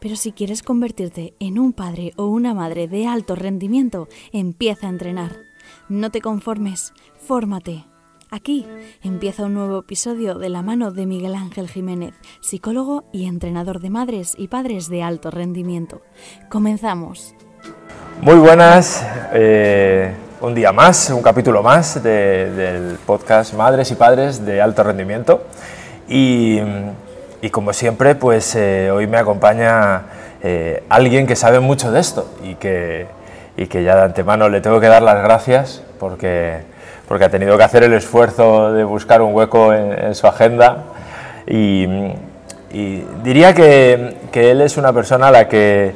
Pero si quieres convertirte en un padre o una madre de alto rendimiento, empieza a entrenar. No te conformes, fórmate. Aquí empieza un nuevo episodio de la mano de Miguel Ángel Jiménez, psicólogo y entrenador de madres y padres de alto rendimiento. Comenzamos. Muy buenas, eh, un día más, un capítulo más del podcast Madres y Padres de Alto Rendimiento. Y, como siempre, pues eh, hoy me acompaña eh, alguien que sabe mucho de esto y que, y que ya de antemano le tengo que dar las gracias porque, porque ha tenido que hacer el esfuerzo de buscar un hueco en, su agenda. Y, y diría que, que él es una persona a la que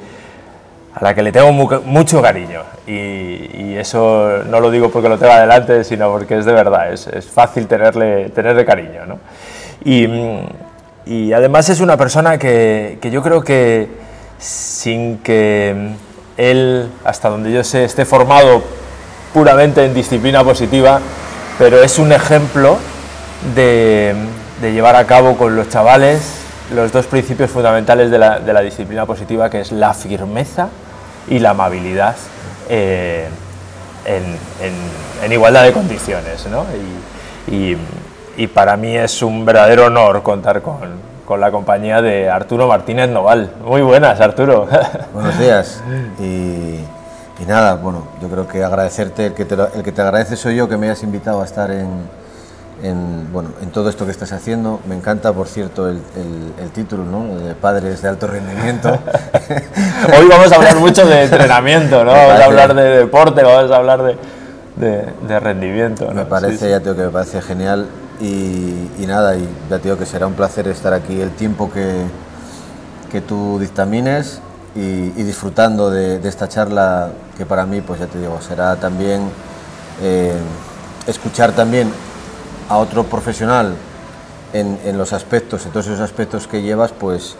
a la que le tengo mucho cariño. Y, eso no lo digo porque lo tenga delante, sino porque es de verdad, es, fácil tenerle, tenerle cariño. ¿no? Y, además es una persona que, que, yo creo que sin que él, hasta donde yo sé, esté formado puramente en disciplina positiva, pero es un ejemplo de, de llevar a cabo con los chavales los dos principios fundamentales de la, de la disciplina positiva, que es la firmeza y la amabilidad eh, en, igualdad de condiciones. ¿no? Y, para mí es un verdadero honor contar con, la compañía de Arturo Martínez Noval. Muy buenas, Arturo. Buenos días. Y, nada, bueno, yo creo que agradecerte, el que, te, el que te agradece soy yo que me hayas invitado a estar en, en, bueno, en todo esto que estás haciendo. Me encanta, por cierto, el, el, título, ¿no? De Padres de Alto Rendimiento. Hoy vamos a hablar mucho de entrenamiento, ¿no? Vamos a hablar de deporte, vamos a hablar de, de, rendimiento. Me parece, ya tengo que me parece genial. Y, y, nada, y ya te que será un placer estar aquí el tiempo que, que tú dictamines y, y disfrutando de, de, esta charla que para mí, pues ya te digo, será también eh, escuchar también a otro profesional en, en, los aspectos, en todos esos aspectos que llevas, pues,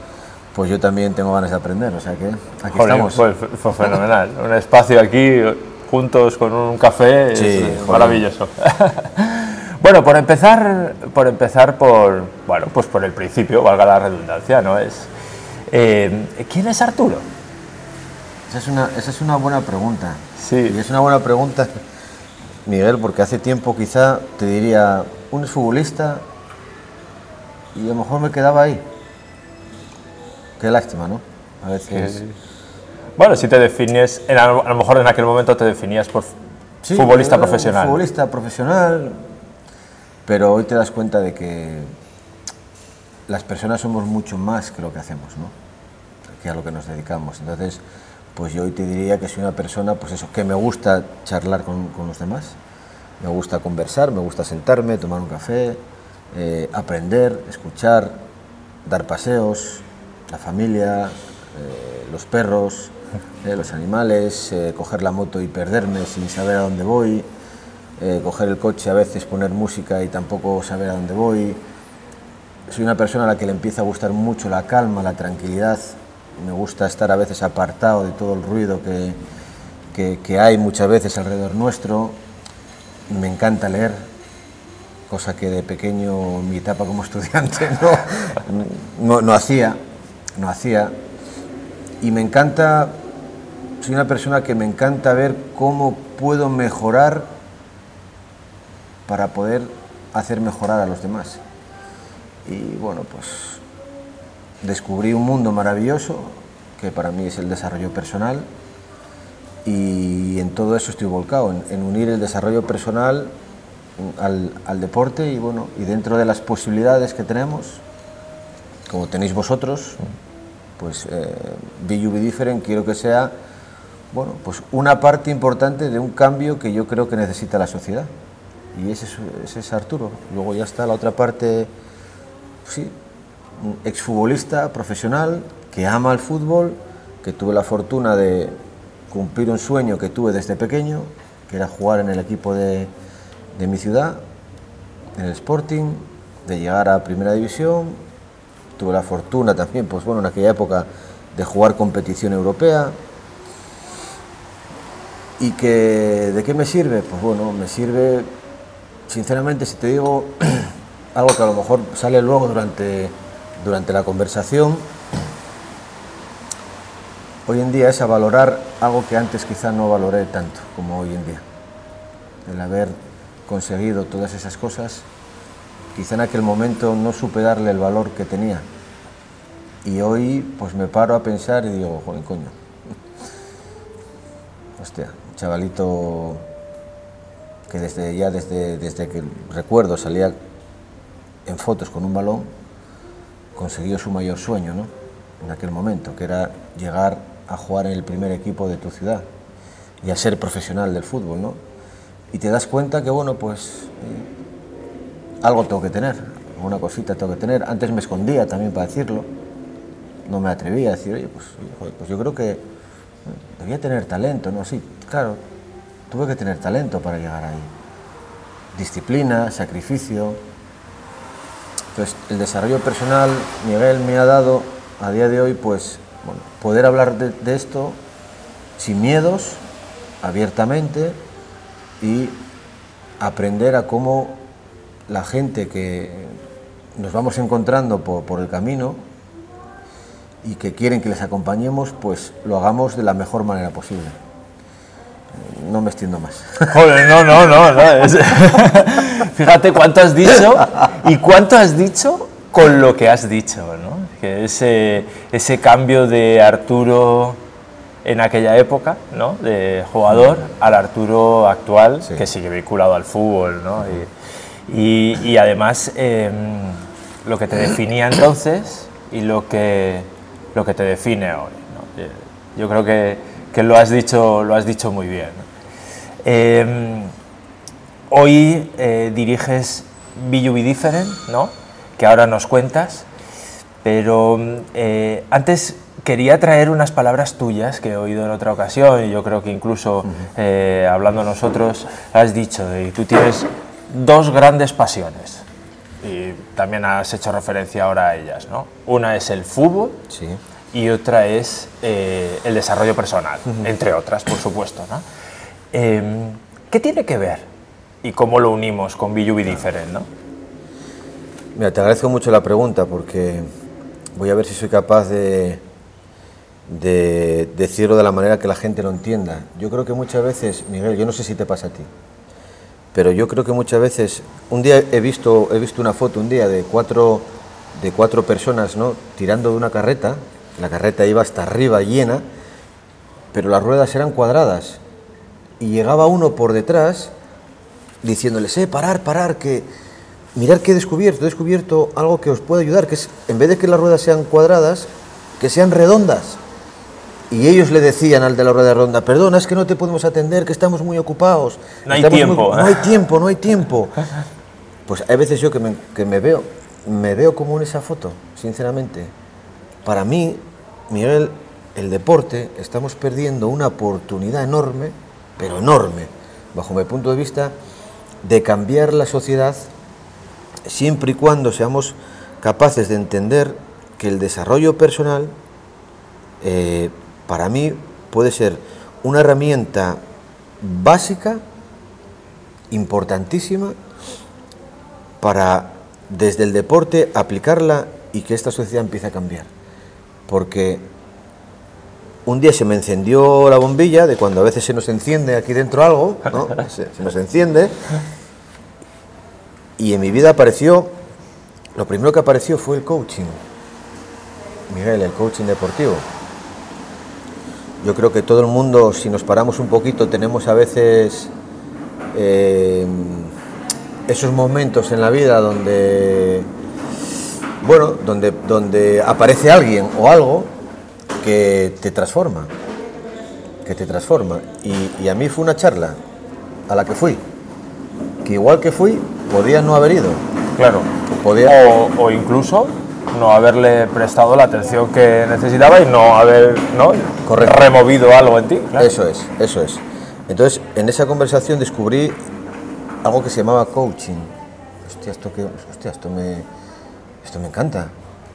pues yo también tengo ganas de aprender. O sea que aquí estamos. Pues, fue fenomenal. un espacio aquí, juntos con un café, es maravilloso. bueno, por empezar, por empezar por, bueno, pues por el principio, valga la redundancia, ¿no? Es, eh, ¿Quién es Arturo? Esa es, una, esa es una buena pregunta. Sí. Y es una buena pregunta, Miguel, porque hace tiempo quizá te diría, un futbolista y a lo mejor me quedaba ahí. Qué lástima, ¿no? A veces. Bueno, si te defines, a lo mejor en aquel momento te definías por futbolista profesional. Futbolista profesional, pero hoy te das cuenta de que las personas somos mucho más que lo que hacemos, ¿no? Que a lo que nos dedicamos. Entonces, pues yo hoy te diría que soy una persona, pues eso, que me gusta charlar con, los demás, me gusta conversar, me gusta sentarme, tomar un café, eh, aprender, escuchar, dar paseos, la familia, eh, los perros, eh, los animales, coger la moto y perderme sin saber a dónde voy, coger el coche a veces, poner música y tampoco saber a dónde voy. Soy una persona a la que le empieza a gustar mucho la calma, la tranquilidad. Me gusta estar a veces apartado de todo el ruido que, que, hay muchas veces alrededor nuestro me encanta leer, cosa que de pequeño, mi etapa como estudiante, no, no, hacía, no hacía. Y me encanta, soy una persona que me encanta ver cómo puedo mejorar para poder hacer mejorar a los demás. Y bueno, pues descubrí un mundo maravilloso, que para mí es el desarrollo personal, y en todo eso estoy volcado, en, unir el desarrollo personal al, deporte y bueno, y dentro de las posibilidades que tenemos, como tenéis vosotros, pues eh, Be Different quiero que sea bueno, pues una parte importante de un cambio que yo creo que necesita la sociedad. Y ese es, ese es Arturo. Luego ya está la otra parte, sí, un exfutbolista profesional que ama el fútbol, que tuve la fortuna de cumplir un sueño que tuve desde pequeño, que era jugar en el equipo de, de mi ciudad, en el Sporting, de llegar a Primera División. Tuve la fortuna también, pues bueno, en aquella época de jugar competición europea. ¿Y que, de qué me sirve? Pues bueno, me sirve, sinceramente, si te digo algo que a lo mejor sale luego durante, durante la conversación, hoy en día es a valorar algo que antes quizá no valoré tanto como hoy en día. El haber conseguido todas esas cosas, quizá en aquel momento no supe darle el valor que tenía. Y hoy pues me paro a pensar y digo, joder, coño. Hostia, chavalito que desde ya desde, desde que recuerdo salía en fotos con un balón, consiguió su mayor sueño, ¿no? En aquel momento, que era llegar a jugar en el primer equipo de tu ciudad y a ser profesional del fútbol, ¿no? Y te das cuenta que, bueno, pues eh, algo tengo que tener, alguna cosita tengo que tener. Antes me escondía también para decirlo, no me atrevía a decir, oye, pues, pues yo creo que eh, debía tener talento, ¿no? Sí, claro, tuve que tener talento para llegar ahí. Disciplina, sacrificio. Entonces, el desarrollo personal, Miguel me ha dado a día de hoy, pues, poder hablar de, esto sin miedos, abiertamente y aprender a cómo la gente que nos vamos encontrando por el camino y que quieren que les acompañemos, pues lo hagamos de la mejor manera posible. No me extiendo más. Joder, no, no, no. no, es- Fíjate cuánto has dicho y cuánto has dicho con lo que has dicho, ¿no? Que ese, ese cambio de Arturo en aquella época, ¿no? De jugador al Arturo actual, Sí. que sigue vinculado al fútbol, ¿no? Y, y- y además eh, lo que te definía entonces y lo que, lo que te define hoy, ¿no? Yo creo que, que lo, has dicho, lo has dicho muy bien. ¿no? Eh, hoy eh, diriges Be You Be Different, ¿no? que ahora nos cuentas, pero eh, antes quería traer unas palabras tuyas que he oído en otra ocasión y yo creo que incluso eh, hablando nosotros has dicho, y tú tienes dos grandes pasiones y también has hecho referencia ahora a ellas, ¿no? Una es el fútbol Sí. y otra es eh, el desarrollo personal, entre otras, por supuesto. ¿no? Em, ¿Qué tiene que ver y cómo lo unimos con Be Different? ¿no? Mira, te agradezco mucho la pregunta porque voy a ver si soy capaz de, de decirlo de la manera que la gente lo entienda. Yo creo que muchas veces, Miguel, yo no sé si te pasa a ti, pero yo creo que muchas veces, un día he visto, he visto una foto un día de cuatro, de cuatro personas ¿no? tirando de una carreta, la carreta iba hasta arriba llena, pero las ruedas eran cuadradas y llegaba uno por detrás diciéndoles, eh, parar, parar, que mirar que he descubierto, he descubierto algo que os puede ayudar, que es, en vez de que las ruedas sean cuadradas, que sean redondas. Y ellos le decían al de la rueda redonda, perdona, es que no te podemos atender, que estamos muy ocupados. No hay muy- tiempo". no hay tiempo, no hay tiempo. Pues hay veces yo que me, que me veo, me veo como en esa foto, sinceramente. Para mí, Miguel, el deporte, estamos perdiendo una oportunidad enorme, pero enorme, bajo mi punto de vista, de cambiar la sociedad siempre y cuando seamos capaces de entender que el desarrollo personal, eh, para mí, puede ser una herramienta básica, importantísima, para desde el deporte aplicarla y que esta sociedad empiece a cambiar. Porque un día se me encendió la bombilla de cuando a veces se nos enciende aquí dentro algo, ¿no? se, se nos enciende, y en mi vida apareció, lo primero que apareció fue el coaching. Miguel, el coaching deportivo. Yo creo que todo el mundo, si nos paramos un poquito, tenemos a veces eh, esos momentos en la vida donde, bueno, donde, donde aparece alguien o algo que te transforma, que te transforma. Y, y a mí fue una charla a la que fui, que igual que fui, podía no haber ido. Claro. Podía, O, o incluso no haberle prestado la atención que necesitaba y no haber ¿no? Correcto. removido algo en ti. claro. Eso es, eso es. Entonces, en esa conversación descubrí algo que se llamaba coaching. Hostia, esto, que, hostia, esto, me, esto me encanta.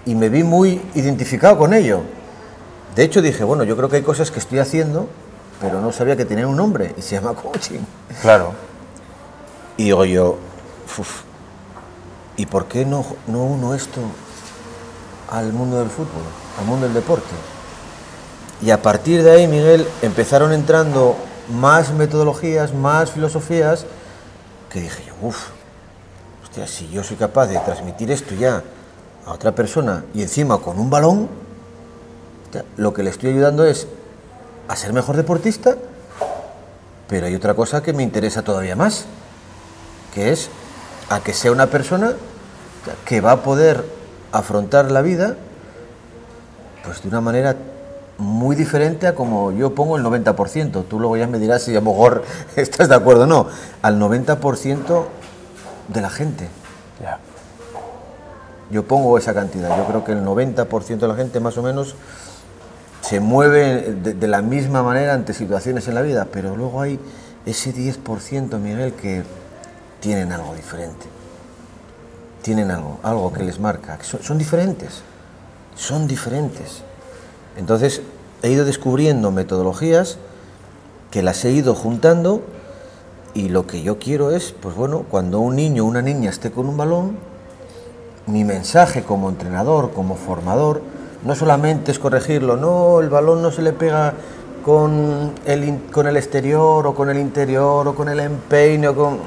Y me vi muy identificado con ello. De hecho, dije, bueno, yo creo que hay cosas que estoy haciendo, pero no sabía que tenía un nombre y se llama coaching. Claro. Y digo yo, "Uf, ¿y por qué no, no uno esto al mundo del fútbol, al mundo del deporte? Y a partir de ahí, Miguel, empezaron entrando más metodologías, más filosofías, que dije yo, uff, hostia, si yo soy capaz de transmitir esto ya a otra persona y encima con un balón, lo que le estoy ayudando es a ser mejor deportista, pero hay otra cosa que me interesa todavía más, que es a que sea una persona que va a poder afrontar la vida pues de una manera muy diferente a como yo pongo el 90%. Tú luego ya me dirás si a lo mejor estás de acuerdo o no. Al 90% de la gente. Ya. Yo pongo esa cantidad. Yo creo que el 90% de la gente más o menos se mueve de, la misma manera ante situaciones en la vida, pero luego hay ese 10%, Miguel, que tienen algo diferente. Tienen algo, algo que les marca. Son, son diferentes. Son diferentes. Entonces he ido descubriendo metodologías que las he ido juntando y lo que yo quiero es, pues bueno, cuando un niño o una niña esté con un balón, mi mensaje como entrenador, como formador, no solamente es corregirlo, no, el balón no se le pega con el, con el exterior o con el interior o con el empeine o con...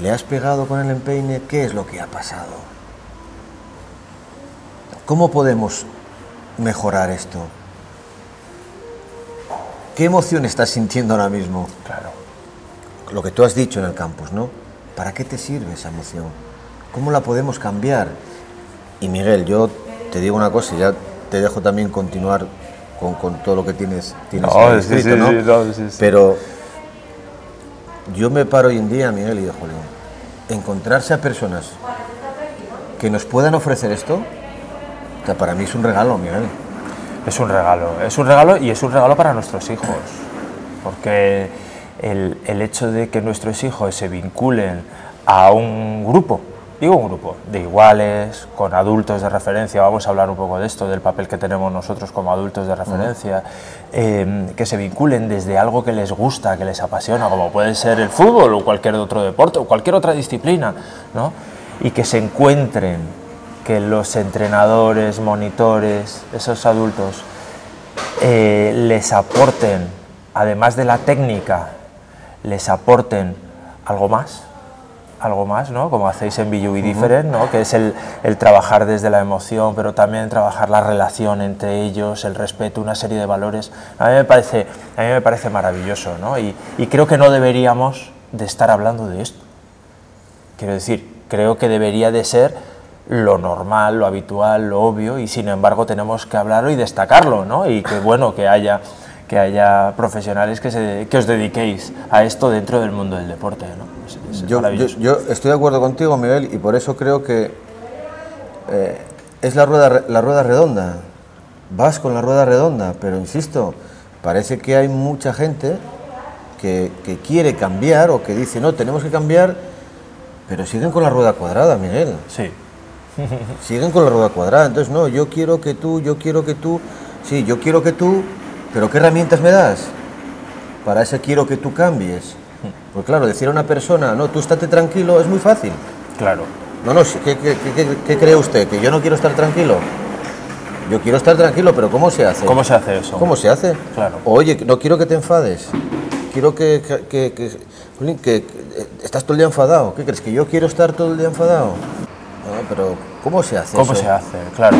¿Le has pegado con el empeine? ¿Qué es lo que ha pasado? ¿Cómo podemos mejorar esto? ¿Qué emoción estás sintiendo ahora mismo? Claro. lo que tú has dicho en el campus, ¿no? ¿Para qué te sirve esa emoción? ¿Cómo la podemos cambiar? Y Miguel, yo te digo una cosa, y ya te dejo también continuar con, con todo lo que tienes, tienes No, escrito, sí, ¿no? sí, no, sí. Pero yo me paro hoy en día, Miguel, y digo, "Jolín, encontrarse a personas que nos puedan ofrecer esto, sea, para mí es un regalo, Miguel. Es un regalo, es un regalo y es un regalo para nuestros hijos, porque el, el hecho de que nuestros hijos se vinculen a un grupo, digo un grupo, de iguales, con adultos de referencia, vamos a hablar un poco de esto, del papel que tenemos nosotros como adultos de referencia, eh, que se vinculen desde algo que les gusta, que les apasiona, como puede ser el fútbol o cualquier otro deporte o cualquier otra disciplina, ¿no? y que se encuentren que los entrenadores, monitores, esos adultos, eh, les aporten, además de la técnica, les aporten algo más, algo más, ¿no? Como hacéis en Be You Be Different, ¿no? Que es el, el trabajar desde la emoción, pero también trabajar la relación entre ellos, el respeto, una serie de valores. A mí me parece, a mí me parece maravilloso, ¿no? Y, y creo que no deberíamos de estar hablando de esto. Quiero decir, creo que debería de ser lo normal, lo habitual, lo obvio, y sin embargo tenemos que hablarlo y destacarlo, ¿no? Y que bueno que haya, que haya profesionales que, se, que os dediquéis a esto dentro del mundo del deporte, ¿no? Es- es Yo, yo, maravilloso. yo estoy de acuerdo contigo, Miguel, y por eso creo que eh, es la rueda, la rueda redonda. Vas con la rueda redonda, pero insisto, parece que hay mucha gente que, que quiere cambiar o que dice, no, tenemos que cambiar, pero siguen con la rueda cuadrada, Miguel. Sí, Siguen con la rueda cuadrada. Entonces, no, yo quiero que tú, yo quiero que tú, sí, yo quiero que tú, pero ¿qué herramientas me das? Para ese quiero que tú cambies. Pues claro, decir a una persona, no, tú estate tranquilo, es muy fácil. claro. No, no, ¿qué, qué, qué- qué- qué cree usted? ¿Que yo no quiero estar tranquilo? Yo quiero estar tranquilo, pero ¿cómo se hace? ¿Cómo se hace eso? ¿Cómo se hace? Claro. Oye, no quiero que te enfades. Quiero que, que, que- que- que- que- estás todo el día enfadado. ¿Qué crees? ¿Que yo quiero estar todo el día enfadado? No, pero ¿cómo se hace ¿Cómo eso? se hace? Claro.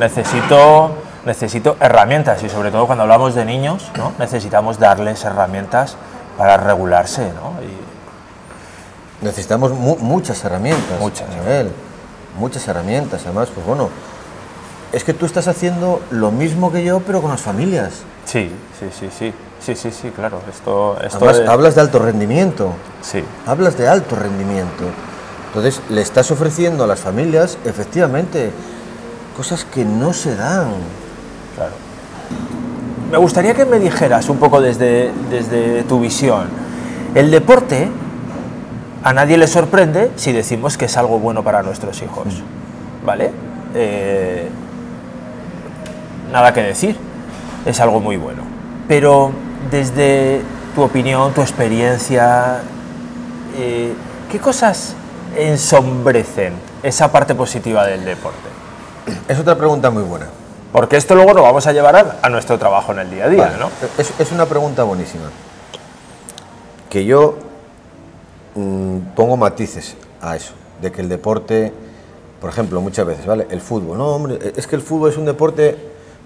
Necesito, necesito herramientas y sobre todo cuando hablamos de niños, ¿no? necesitamos darles herramientas para regularse. ¿no? Y- Necesitamos mu- muchas herramientas. Muchas. Miguel, muchas herramientas. Además, pues bueno, es que tú estás haciendo lo mismo que yo, pero con las familias. sí, sí, sí, sí, sí, sí, sí, claro. Esto, esto Además, de- hablas de alto rendimiento. Sí, Hablas de alto rendimiento. Entonces le estás ofreciendo a las familias, efectivamente, cosas que no se dan. Me gustaría que me dijeras un poco desde, desde tu visión. El deporte a nadie le sorprende si decimos que es algo bueno para nuestros hijos. ¿Vale? Eh, nada que decir. Es algo muy bueno. Pero desde tu opinión, tu experiencia, eh, ¿qué cosas ensombrecen esa parte positiva del deporte? Es otra pregunta muy buena. Porque esto luego lo vamos a llevar a, a nuestro trabajo en el día a día, Vale, ¿no? Es, es una pregunta buenísima. Que yo mm, pongo matices a eso, de que el deporte, por ejemplo, muchas veces, ¿vale? El fútbol, no, hombre, es que el fútbol es un deporte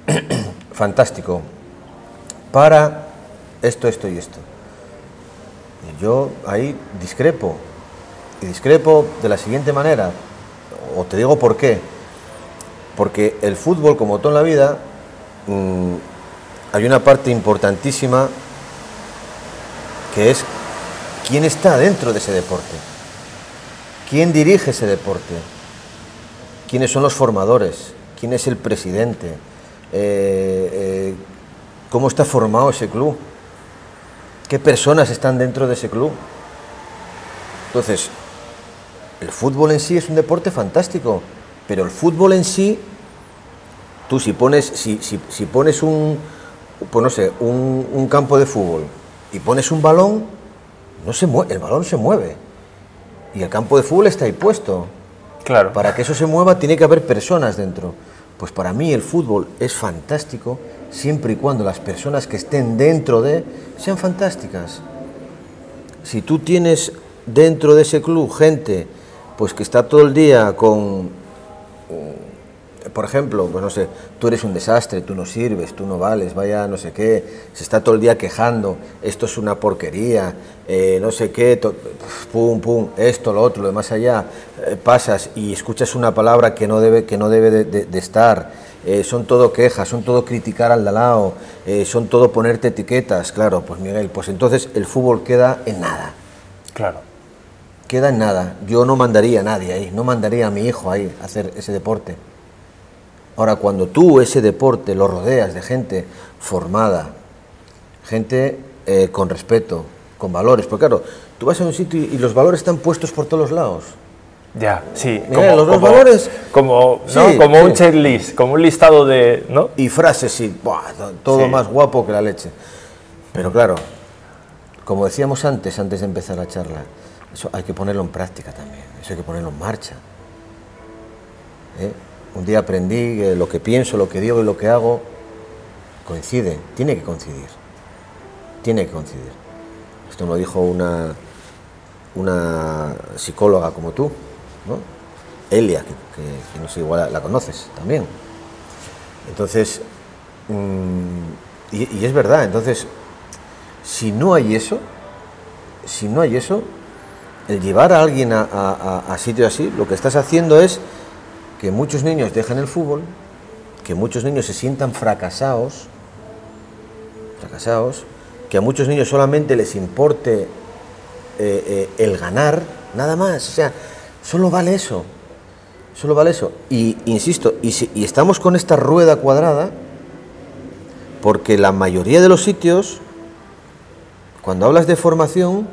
fantástico para esto, esto y esto. Y yo ahí discrepo, y discrepo de la siguiente manera, o te digo por qué. Porque el fútbol, como todo en la vida, mm, hay una parte importantísima que es quién está dentro de ese deporte, quién dirige ese deporte, quiénes son los formadores, quién es el presidente, eh, eh, cómo está formado ese club, qué personas están dentro de ese club. Entonces, el fútbol en sí es un deporte fantástico, pero el fútbol en sí, tú si pones, si, si- si pones un, pues no sé, un, un campo de fútbol y pones un balón, no se mue- el balón se mueve. Y el campo de fútbol está ahí puesto. Claro. Para que eso se mueva tiene que haber personas dentro. Pues para mí el fútbol es fantástico siempre y cuando las personas que estén dentro de sean fantásticas. Si tú tienes dentro de ese club gente pues que está todo el día con por ejemplo, pues no sé, tú eres un desastre, tú no sirves, tú no vales, vaya no sé qué, se está todo el día quejando, esto es una porquería, eh, no sé qué, pum, pum, esto, lo otro, lo de más allá, eh, pasas y escuchas una palabra que no debe, que no debe de, de- estar, eh, son todo quejas, son todo criticar al de al lado, eh, son todo ponerte etiquetas, claro, pues Miguel, pues entonces el fútbol queda en nada Claro. Queda en nada. Yo no mandaría a nadie ahí, no mandaría a mi hijo ahí a hacer ese deporte. Ahora, cuando tú ese deporte lo rodeas de gente formada, gente eh, con respeto, con valores, porque claro, tú vas a un sitio y, y los valores están puestos por todos los lados. Ya, sí. Mira, los dos valores- Como, ¿no? Sí, como un checklist, como un listado de. ¿no? Y frases, sí, ¡buah! to- todo Sí. más guapo que la leche. Pero claro, como decíamos antes, antes de empezar la charla, eso hay que ponerlo en práctica también, eso hay que ponerlo en marcha. ¿eh? Un día aprendí que lo que pienso, lo que digo y lo que hago coincide, tiene que coincidir, tiene que coincidir. Esto me lo dijo una, una psicóloga como tú, ¿no? Elia, que, no sé, igual la- conoces también. Entonces, mm, y es verdad, entonces, si no hay eso, si no hay eso, el llevar a alguien a, a, a- sitios así, lo que estás haciendo es que muchos niños dejen el fútbol, que muchos niños se sientan fracasados, fracasados, que a muchos niños solamente les importe eh, eh, el ganar, nada más, o sea, solo vale eso, solo vale eso. Y insisto, y, si- y estamos con esta rueda cuadrada, porque la mayoría de los sitios, cuando hablas de formación,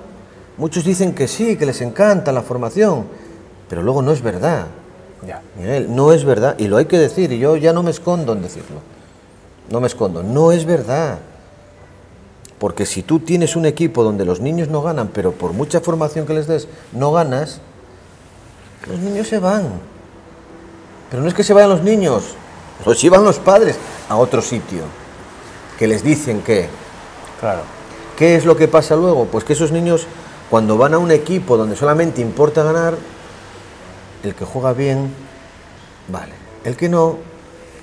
muchos dicen que sí, que les encanta la formación, pero luego no es verdad. Ya. Miguel, no es verdad, y lo hay que decir, y yo ya no me escondo en decirlo. No me escondo, no es verdad. Porque si tú tienes un equipo donde los niños no ganan, pero por mucha formación que les des, no ganas, los niños se van. Pero no es que se vayan los niños, los llevan los padres a otro sitio, que les dicen que, Claro. ¿Qué es lo que pasa luego? Pues que esos niños, cuando van a un equipo donde solamente importa ganar, el que juega bien, vale. El que no,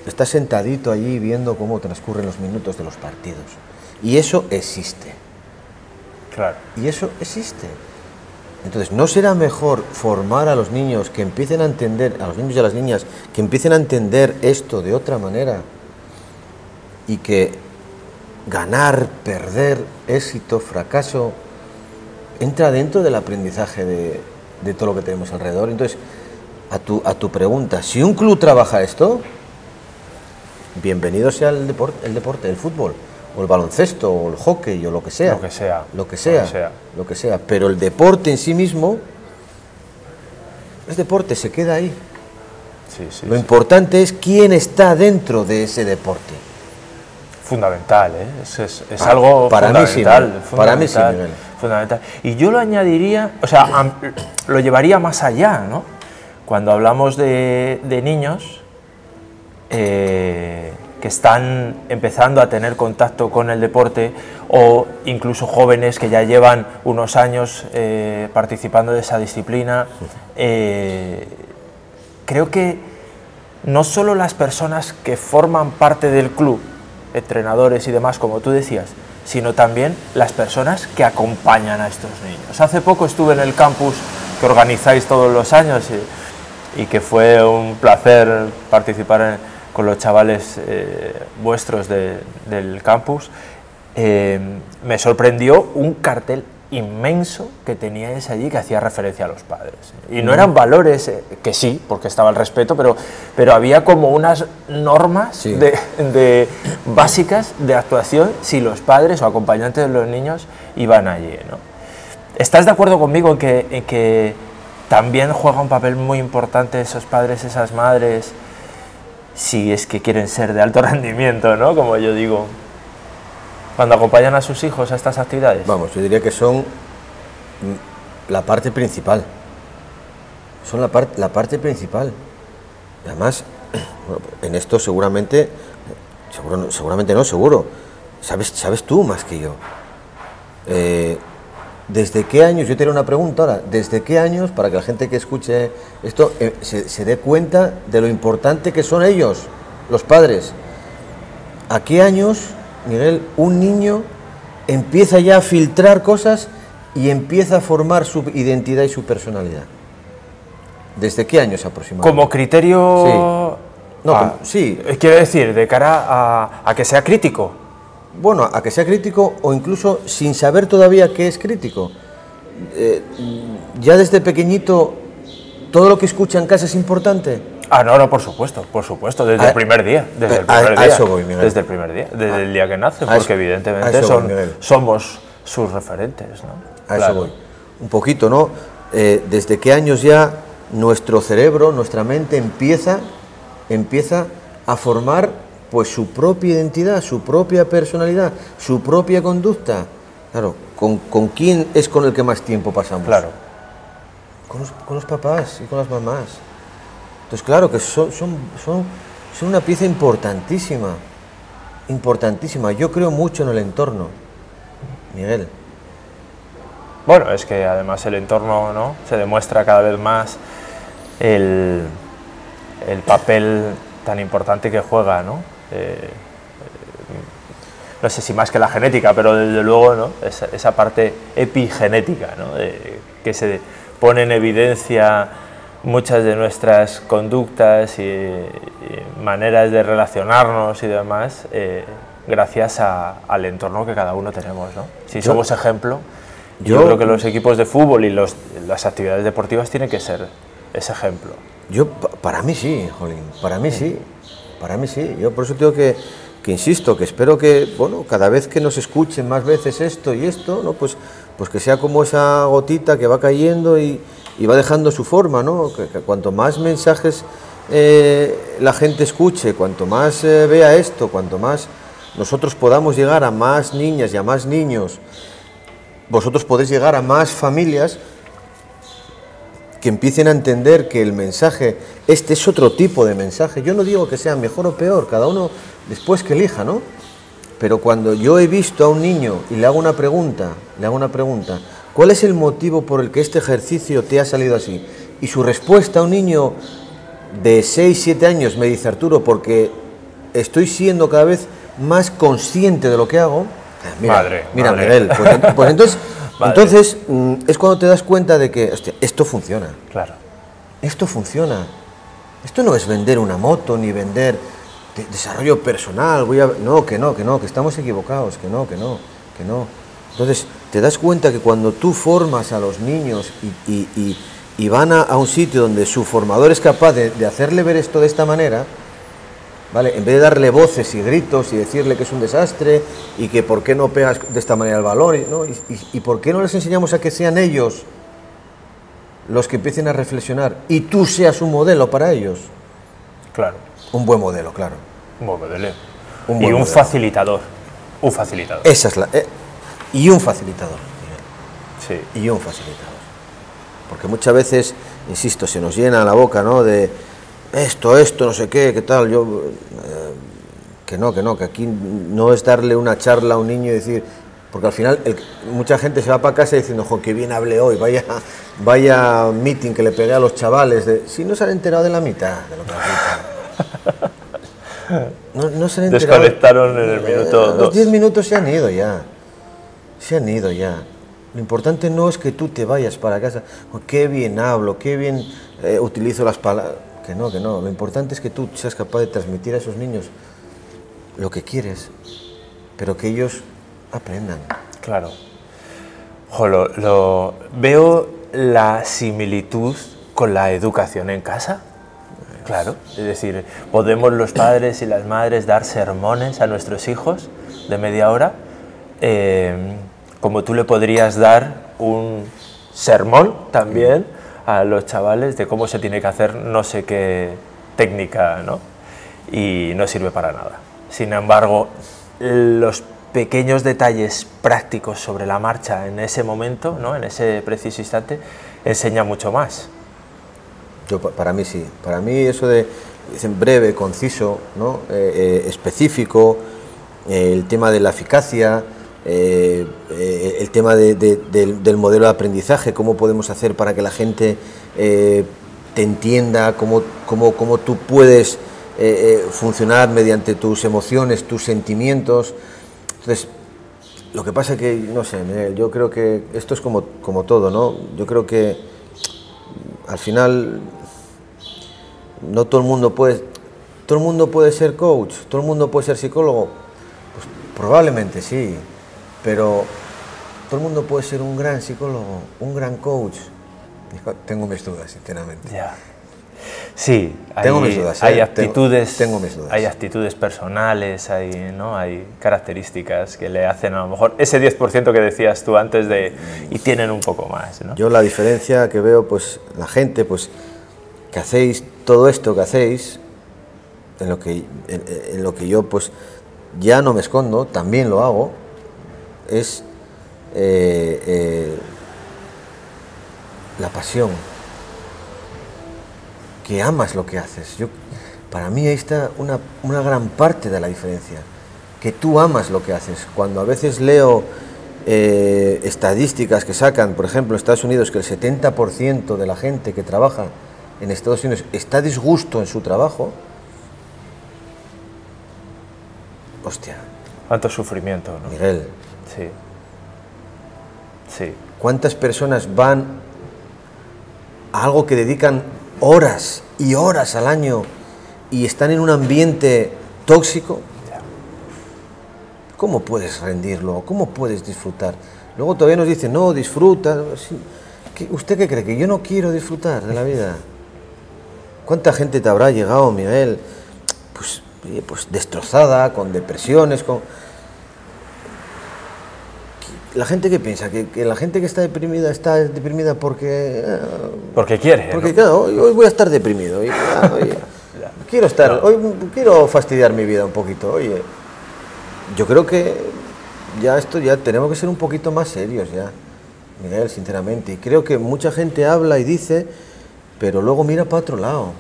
está sentadito allí viendo cómo transcurren los minutos de los partidos. Y eso existe. Claro. Y eso existe. Entonces, ¿no será mejor formar a los niños que empiecen a entender, a los niños y a las niñas, que empiecen a entender esto de otra manera? Y que ganar, perder, éxito, fracaso, entra dentro del aprendizaje de, de todo lo que tenemos alrededor. Entonces, a tu, a tu pregunta, si un club trabaja esto, bienvenido sea el deporte, el deporte, el fútbol, o el baloncesto, o el hockey, o lo que sea. Lo que sea. Lo que sea. Lo que sea. Lo que sea. Pero el deporte en sí mismo es deporte, se queda ahí. Sí, sí, Lo sí. importante es quién está dentro de ese deporte. Fundamental, ¿eh? Es, es- es algo para mí sí, fundamental. Para mí sí, fundamental, Miguel. Fundamental. Y yo lo añadiría, o sea, lo llevaría más allá, ¿no? Cuando hablamos de, de niños eh, que están empezando a tener contacto con el deporte o incluso jóvenes que ya llevan unos años eh, participando de esa disciplina, eh, creo que no solo las personas que forman parte del club, entrenadores y demás, como tú decías, sino también las personas que acompañan a estos niños. Hace poco estuve en el campus que organizáis todos los años y, que fue un placer participar con los chavales eh, vuestros de- del campus. Eh, me sorprendió un cartel inmenso que teníais allí que hacía referencia a los padres. Y no eran valores, eh, que sí, porque estaba el respeto, pero, pero había como unas normas Sí. de, de- básicas de actuación si los padres o acompañantes de los niños iban allí. ¿no? ¿Estás de acuerdo conmigo en que, en que también juega un papel muy importante esos padres, esas madres, si es que quieren ser de alto rendimiento, ¿no? como yo digo, cuando acompañan a sus hijos a estas actividades? Vamos, yo diría que son la parte principal. Son la, par- la parte principal. Y además, en esto seguramente, seguro seguramente no, seguro, sabes, sabes tú más que yo. Eh, ¿Desde qué años, yo te haré una pregunta ahora, ¿desde qué años, para que la gente que escuche esto eh, se dé cuenta de lo importante que son ellos, los padres? ¿A qué años, Miguel, un niño empieza ya a filtrar cosas y empieza a formar su identidad y su personalidad? ¿Desde qué años aproximadamente? Como criterio... No, Ah, como- sí. eh, Quiero decir, de cara a, a que sea crítico. Bueno, a que sea crítico o incluso sin saber todavía qué es crítico. Eh, ya desde pequeñito, todo lo que escucha en casa es importante. Ah, no, no, por supuesto, por supuesto, desde A- el primer día, desde el a- primer a día, eso voy, Miguel. desde el primer día, desde el día que nace, a porque eso- a evidentemente voy, somos sus referentes, ¿no? A Claro. eso voy. Un poquito, ¿no? Eh, desde qué años ya nuestro cerebro, nuestra mente empieza, empieza a formar pues su propia identidad, su propia personalidad, su propia conducta. Claro, ¿con, con quién es con el que más tiempo pasamos? Claro. Con los, con los papás y con las mamás. Entonces, claro que son, son, son, una pieza importantísima, importantísima. Yo creo mucho en el entorno, Miguel. Bueno, es que además el entorno ¿no? se demuestra cada vez más el, el papel tan importante que juega, ¿no? Eh, no sé si más que la genética, pero desde luego ¿no? esa, esa parte epigenética, ¿no? Que se pone en evidencia muchas de nuestras conductas y, y maneras de relacionarnos y demás, eh, gracias a- al entorno que cada uno tenemos. ¿no? Si Yo- somos ejemplo, yo, yo- creo que los equipos de fútbol y los- las actividades deportivas tienen que ser ese ejemplo. Yo, pa- para mí sí, Jolín, para mí sí, para mí sí. Yo por eso tengo que, que insisto, que espero que, bueno, cada vez que nos escuchen más veces esto y esto, ¿no? Pues, pues que sea como esa gotita que va cayendo y, y va dejando su forma, ¿no? Que, cuanto más mensajes eh, la gente escuche, cuanto más eh, vea esto, cuanto más nosotros podamos llegar a más niñas y a más niños, vosotros podéis llegar a más familias, que empiecen a entender que el mensaje, este es otro tipo de mensaje. Yo no digo que sea mejor o peor, cada uno después que elija, ¿no? Pero cuando yo he visto a un niño y le hago una pregunta, le hago una pregunta, ¿cuál es el motivo por el que este ejercicio te ha salido así? Y su respuesta a un niño de 6, 7 años me dice Arturo, porque estoy siendo cada vez más consciente de lo que hago. Ah, Mira, Madre, mira, madre. Miguel, pues, pues entonces, entonces mm, es cuando te das cuenta de que hostia, esto funciona. Claro. Esto funciona. Esto no es vender una moto ni vender de- desarrollo personal. Voy a... No, que no, que no, que estamos equivocados, que no, que no, que no. Entonces, te das cuenta que cuando tú formas a los niños y, y- y- y van a, a un sitio donde su formador es capaz de, de hacerle ver esto de esta manera, ¿vale? En vez de darle voces y gritos y decirle que es un desastre y que por qué no pegas de esta manera el balón, y- ¿no? y, por qué no les enseñamos a que sean ellos los que empiecen a reflexionar y tú seas un modelo para ellos. Claro, Un buen modelo, claro. un buen modelo. Un y un modelo. facilitador. Un facilitador. Esa es la... eh, y un facilitador. Sí. y un facilitador. Porque muchas veces, insisto, se nos llena la boca, ¿no? De esto, esto, no sé qué, qué tal. Yo, eh, que no, que no, que aquí no es darle una charla a un niño y decir, porque al final el- mucha gente se va para casa diciendo, jo, qué bien hablé hoy, vaya, vaya meeting que le pegué a los chavales. De, si no se han enterado de la mitad de lo que dicho. No, no se han enterado. Desconectaron en el Eh, minuto Los dos. 10 minutos se han ido ya. Se han ido ya. Lo importante no es que tú te vayas para casa. "Oh, qué bien hablo, qué bien eh, utilizo las palabras. Que no, que no. Lo importante es que tú seas capaz de transmitir a esos niños lo que quieres, pero que ellos aprendan. Claro. Jo, lo- veo la similitud con la educación en casa. Claro, es decir, podemos los padres y las madres dar sermones a nuestros hijos de media hora, eh, como tú le podrías dar un sermón también a los chavales de cómo se tiene que hacer no sé qué técnica, ¿no? Y no sirve para nada. Sin embargo, los pequeños detalles prácticos sobre la marcha en ese momento, ¿no? en ese preciso instante, enseña mucho más. Yo, pa- para mí sí. Para mí eso de dicen breve, conciso, ¿no? Eh, eh, específico, eh, el tema de la eficacia, eh, el tema de- de- del, del modelo de aprendizaje, cómo podemos hacer para que la gente eh, te entienda, cómo, cómo, cómo tú puedes eh, funcionar mediante tus emociones, tus sentimientos. Entonces, lo que pasa que, no sé, Miguel, yo creo que esto es como, como todo, ¿no? Yo creo que al final no todo el mundo puede todo el mundo puede ser coach, todo el mundo puede ser psicólogo. Pues probablemente sí, pero todo el mundo puede ser un gran psicólogo, un gran coach. Tengo mis dudas, sinceramente. Ya. Sí, hay, Tengo mis dudas, ¿eh? hay Tengo- tengo mis dudas. hay actitudes personales, hay, ¿no? hay características que le hacen a lo mejor ese 10% que decías tú antes de y tienen un poco más, ¿no? Yo la diferencia que veo, pues la gente, pues que hacéis todo esto que hacéis, en lo que, en, en lo que yo pues ya no me escondo, también lo hago, es eh, eh, la pasión, que amas lo que haces. Yo, para mí ahí está una, una gran parte de la diferencia, que tú amas lo que haces. Cuando a veces leo eh, estadísticas que sacan, por ejemplo, en Estados Unidos, que el 70% de la gente que trabaja en Estados Unidos está disgusto en su trabajo, hostia, Cuánto sufrimiento, ¿no? Miguel, Sí. Sí, ¿cuántas personas van a algo que dedican horas y horas al año y están en un ambiente tóxico? ¿Cómo puedes rendirlo? ¿Cómo puedes disfrutar? Luego todavía nos dicen, no, disfruta. Sí. ¿Qué- ¿Usted qué cree? ¿Que yo no quiero disfrutar de la vida? ¿Cuánta gente te habrá llegado, Miguel? Pues, pues destrozada, con depresiones, con... La gente que piensa que, que la gente que está deprimida está deprimida porque... eh, porque quiere, porque ¿no? claro, hoy, hoy voy a estar deprimido. y, ah, oye, quiero estar, hoy quiero fastidiar mi vida un poquito. Oye, yo creo que ya esto ya tenemos que ser un poquito más serios ya, Miguel, sinceramente. Y creo que mucha gente habla y dice, pero luego mira para otro lado.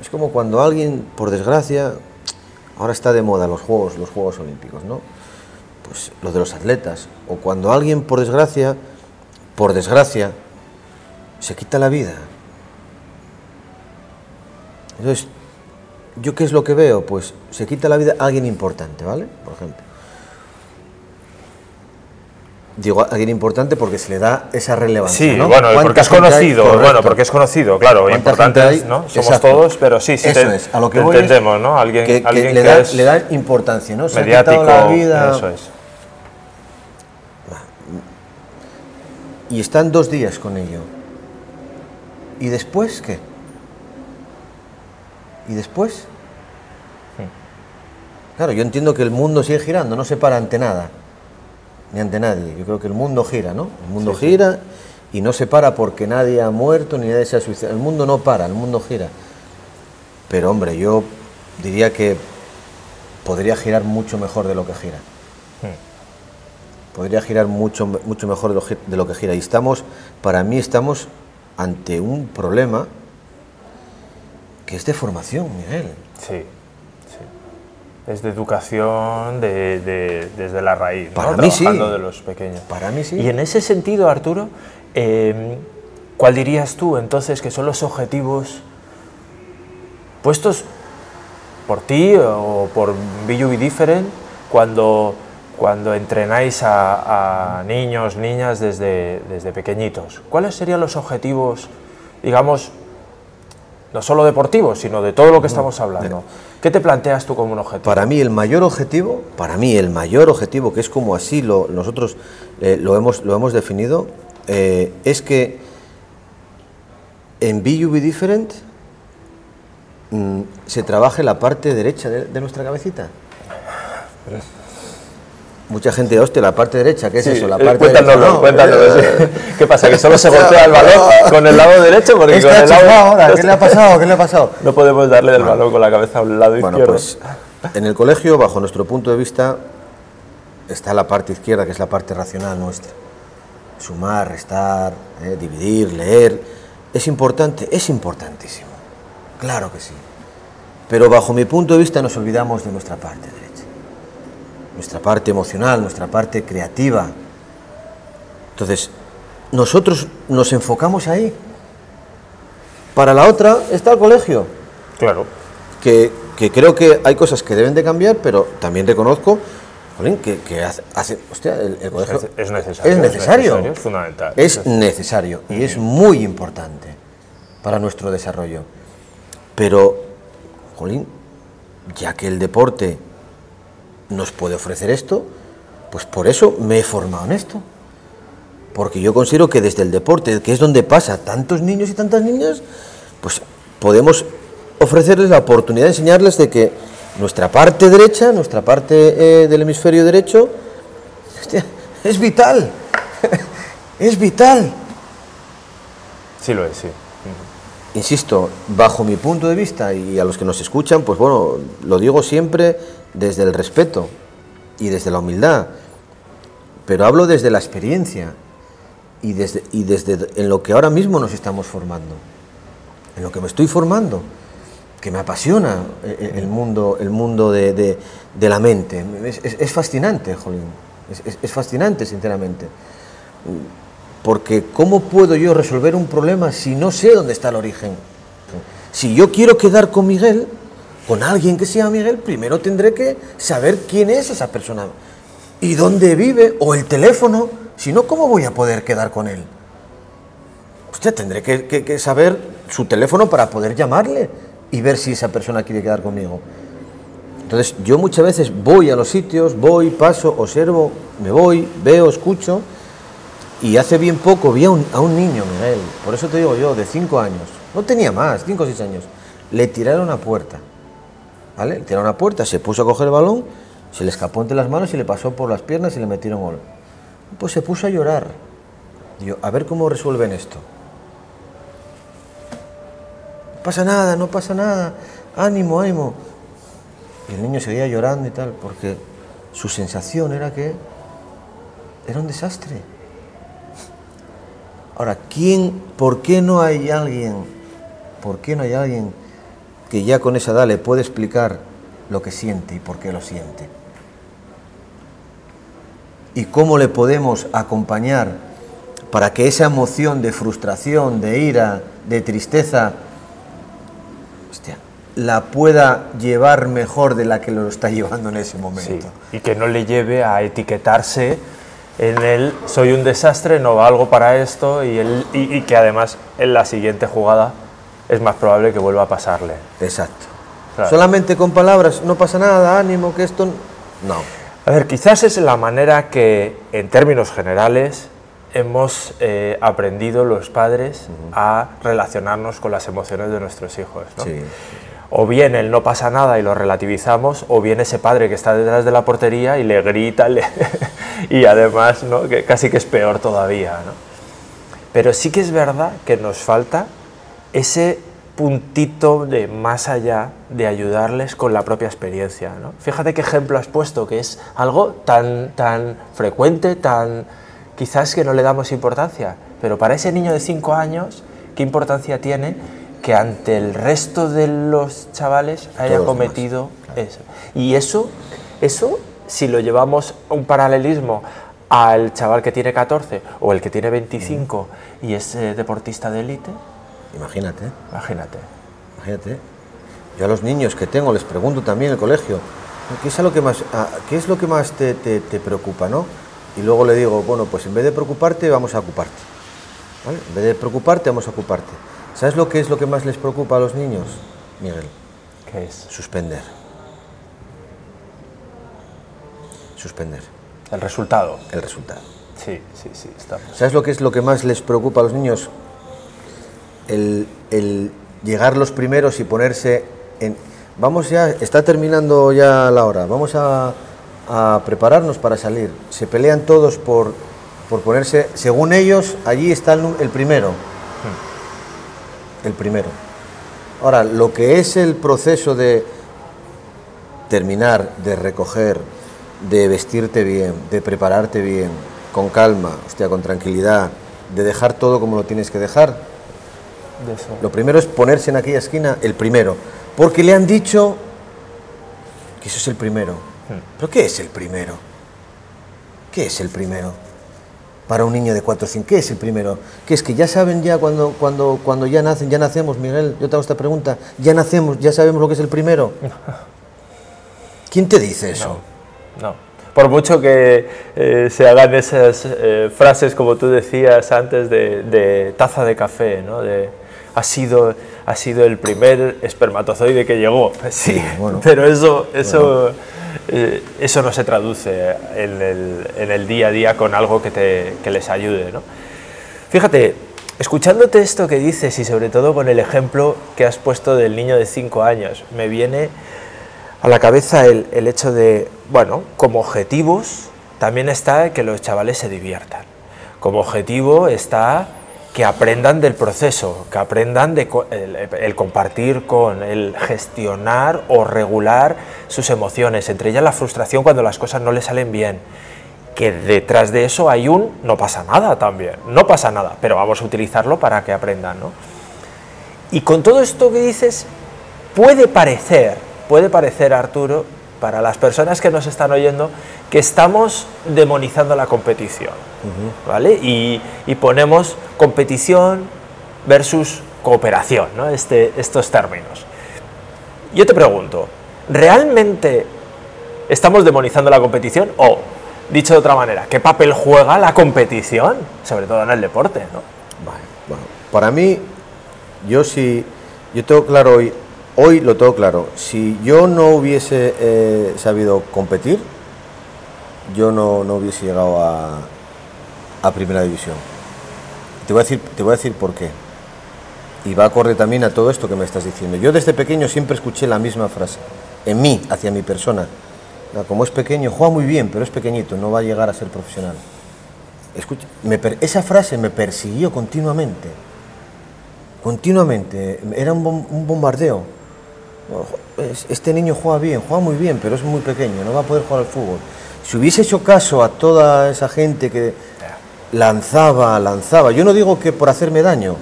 Es como cuando alguien, por desgracia, ahora está de moda los Juegos, los Juegos Olímpicos, ¿no? Pues los de los atletas. O cuando alguien, por desgracia, por desgracia, se quita la vida. Entonces, ¿yo qué es lo que veo? Pues se quita la vida alguien importante, ¿vale? Por ejemplo. Digo alguien importante porque se le da esa relevancia. Sí, ¿no? bueno, ¿Cuánta porque es conocido, bueno, porque es conocido, claro, ¿Cuánta importantes, gente hay? ¿no? Somos Exacto. todos, pero sí, sí, Eso te, es, a lo que es entendemos, ¿no? Alguien, que, que alguien le, da, es le da importancia, ¿no? Se ha mediático, quitado la vida eso es. Y están dos días con ello. ¿Y después qué? ¿Y después? Claro, yo entiendo que el mundo sigue girando, no se para ante nada, ni ante nadie. Yo creo que el mundo gira, ¿no? El mundo gira y no se para porque nadie ha muerto ni nadie se ha suicidado. El mundo no para, el mundo gira. Pero hombre, yo diría que podría girar mucho mejor de lo que gira. Podría girar mucho, mucho mejor de lo, gi- de lo que gira. Y estamos, para mí estamos ante un problema que es de formación, Miguel. Sí, sí. Es de educación de- de- desde la raíz, ¿no? Para mí sí. Trabajando de los pequeños. Para mí sí. Y en ese sentido, Arturo, eh, ¿cuál dirías tú entonces que son los objetivos puestos por ti o por Be Different cuando, cuando entrenáis a, a niños, niñas desde, desde pequeñitos? ¿Cuáles serían los objetivos, digamos, no solo deportivos, sino de todo lo que estamos hablando? ¿Qué te planteas tú como un objetivo? Para mí el mayor objetivo, para mí el mayor objetivo, que es como así lo, nosotros eh, lo, hemos, lo hemos definido, eh, es que en Be You Be Different mm, se trabaje la parte derecha de, de nuestra cabecita. Mucha gente, hostia, la parte derecha, ¿qué es eso? La eh, parte cuéntanoslo, derecha. No, cuéntanoslo, eh. ¿Qué pasa? ¿Que solo se golpea el balón con el lado derecho? Porque con Está el lado... chafado ahora, ¿qué le ha pasado? ¿Qué le ha pasado? No podemos darle del balón con la cabeza a un lado Bueno, izquierdo. pues en el colegio, bajo nuestro punto de vista, está la parte izquierda, que es la parte racional nuestra. Sumar, restar, eh, dividir, leer. ¿Es importante? Es importantísimo. Claro que sí. Pero bajo mi punto de vista nos olvidamos de nuestra parte derecha. Nuestra parte emocional, nuestra parte creativa. Entonces, nosotros nos enfocamos ahí. Para la otra está el colegio Claro. que, que creo que hay cosas que deben de cambiar, pero también reconozco jolín, que, que hace, hace- hostia, el, el colegio Es- es necesario, Es es necesario. necesario, es fundamental. Es Es- necesario y es muy importante para nuestro desarrollo. Pero, jolín, ya que el deporte nos puede ofrecer esto, pues por eso me he formado en esto. Porque yo considero que desde el deporte, que es donde pasa tantos niños y tantas niñas, pues podemos ofrecerles la oportunidad de enseñarles de que nuestra parte derecha, nuestra parte eh, del hemisferio derecho, hostia, es vital. es vital. Sí lo es, sí. Insisto, bajo mi punto de vista y a los que nos escuchan, pues bueno, lo digo siempre desde el respeto y desde la humildad, pero hablo desde la experiencia y desde, y desde en lo que ahora mismo nos estamos formando, en lo que me estoy formando, que me apasiona el, mundo, el mundo de, de- la mente. Es, fascinante, Jolín, es fascinante, sinceramente. Porque ¿cómo puedo yo resolver un problema si no sé dónde está el origen? Si yo quiero quedar con Miguel, con alguien que se llama Miguel, primero tendré que saber quién es esa persona y dónde vive o el teléfono. Si no, ¿cómo voy a poder quedar con él? Usted tendré que, saber su teléfono para poder llamarle y ver si esa persona quiere quedar conmigo. Entonces, yo muchas veces voy a los sitios, voy, paso, observo, me voy, veo, escucho. Y hace bien poco vi a un, a un niño, Miguel, por eso te digo yo, de 5 años, no tenía más, 5 o 6 años, le tiraron a puerta, ¿vale? Le tiraron a puerta, se puso a coger el balón, se le escapó entre las manos y le pasó por las piernas y le metieron gol. Pues se puso a llorar. Digo, a ver cómo resuelven esto. No pasa nada, no pasa nada, ánimo, ánimo. Y el niño seguía llorando y tal, porque su sensación era que era un desastre. Ahora, ¿quién, por qué no hay alguien, por qué no hay alguien que ya con esa edad le puede explicar lo que siente y por qué lo siente? ¿Y cómo le podemos acompañar para que esa emoción de frustración, de ira, de tristeza, la pueda llevar mejor de la que lo está llevando en ese momento? y que no le lleve a etiquetarse en el soy un desastre, no valgo para esto y, el- y- y que además en la siguiente jugada es más probable que vuelva a pasarle. Exacto. Claro. Solamente con palabras, no pasa nada, ánimo, que esto... No. A ver, quizás es la manera que, en términos generales, hemos eh, aprendido los padres a relacionarnos con las emociones de nuestros hijos. ¿no? Sí. O bien el no pasa nada y lo relativizamos, o bien ese padre que está detrás de la portería y le grita le- y además ¿no? que casi que es peor todavía. ¿no? Pero sí que es verdad que nos falta ese puntito de más allá de ayudarles con la propia experiencia. ¿no? Fíjate qué ejemplo has puesto, que es algo tan, tan frecuente, tan quizás que no le damos importancia, pero para ese niño de 5 años, ¿qué importancia tiene que ante el resto de los chavales haya Todos cometido eso? Y eso, eso, si lo llevamos a un paralelismo al chaval que tiene 14 o el que tiene 25 y es eh, deportista de élite, Imagínate, imagínate. imagínate. Yo a los niños que tengo les pregunto también en el colegio, ¿qué es lo que más, ¿qué es lo que más te, te- te preocupa, no? Y luego le digo, bueno, pues en vez de preocuparte, vamos a ocuparte. ¿vale? En vez de preocuparte, vamos a ocuparte. ¿Sabes lo que es lo que más les preocupa a los niños, Miguel? ¿Qué es? Suspender. Suspender El resultado. el resultado. Sí, sí, sí, estamos. ¿Sabes lo que es lo que más les preocupa a los niños? El, llegar los primeros y ponerse en... Vamos ya, está terminando ya la hora, vamos a, prepararnos para salir. Se pelean todos por, por ponerse, según ellos, allí está el primero. El primero. Ahora, lo que es el proceso de terminar, de recoger, de vestirte bien, de prepararte bien, con calma, hostia, con tranquilidad, de dejar todo como lo tienes que dejar. De eso. Lo primero es ponerse en aquella esquina el primero, porque le han dicho que eso es el primero. ¿Pero qué es el primero? ¿Qué es el primero? Para un niño de 4 o 5, ¿qué es el primero? Que es que ya saben ya cuando, cuando, cuando ya nacen, ya nacemos, Miguel, yo te hago esta pregunta, ya nacemos, ya sabemos lo que es el primero. ¿Quién te dice eso? No. Por mucho que eh, se hagan esas eh, frases, como tú decías antes, de, de taza de café, ¿no? De, ha, sido, ha sido el primer espermatozoide que llegó. Sí, bueno. pero eso, eso, eh, eso no se traduce en el, en el día a día con algo que, te, que les ayude. ¿no? Fíjate, escuchándote esto que dices y sobre todo con el ejemplo que has puesto del niño de 5 años, me viene a la cabeza el, el hecho de, bueno, como objetivos también está que los chavales se diviertan. Como objetivo está que aprendan del proceso, que aprendan de el, el compartir con, el gestionar o regular sus emociones, entre ellas la frustración cuando las cosas no les salen bien. Que detrás de eso hay un no pasa nada también, no pasa nada, pero vamos a utilizarlo para que aprendan, ¿no? Y con todo esto que dices, puede parecer, puede parecer, Arturo, para las personas que nos están oyendo, que estamos demonizando la competición, ¿vale? Y, y ponemos competición versus cooperación, ¿no? Este, estos términos. Yo te pregunto, ¿realmente estamos demonizando la competición? O, dicho de otra manera, ¿qué papel juega la competición? Sobre todo en el deporte, ¿no? Vale, bueno, para mí, yo sí, yo tengo claro hoy, hoy lo tengo claro, si yo no hubiese eh, sabido competir, yo no, no hubiese llegado a, a primera división. Te voy, a decir, te voy a decir por qué. Y va acorde también a todo esto que me estás diciendo. Yo desde pequeño siempre escuché la misma frase, en mí, hacia mi persona. "Ah, Como es pequeño, juega muy bien, pero es pequeñito, no va a llegar a ser profesional. Escucha, me esa frase me persiguió continuamente. Continuamente. Era un, un bombardeo. Es- Este niño juega bien, juega muy bien, pero es muy pequeño, no va a poder jugar al fútbol. Si hubiese hecho caso a toda esa gente que lanzaba, lanzaba, yo no digo que por hacerme daño,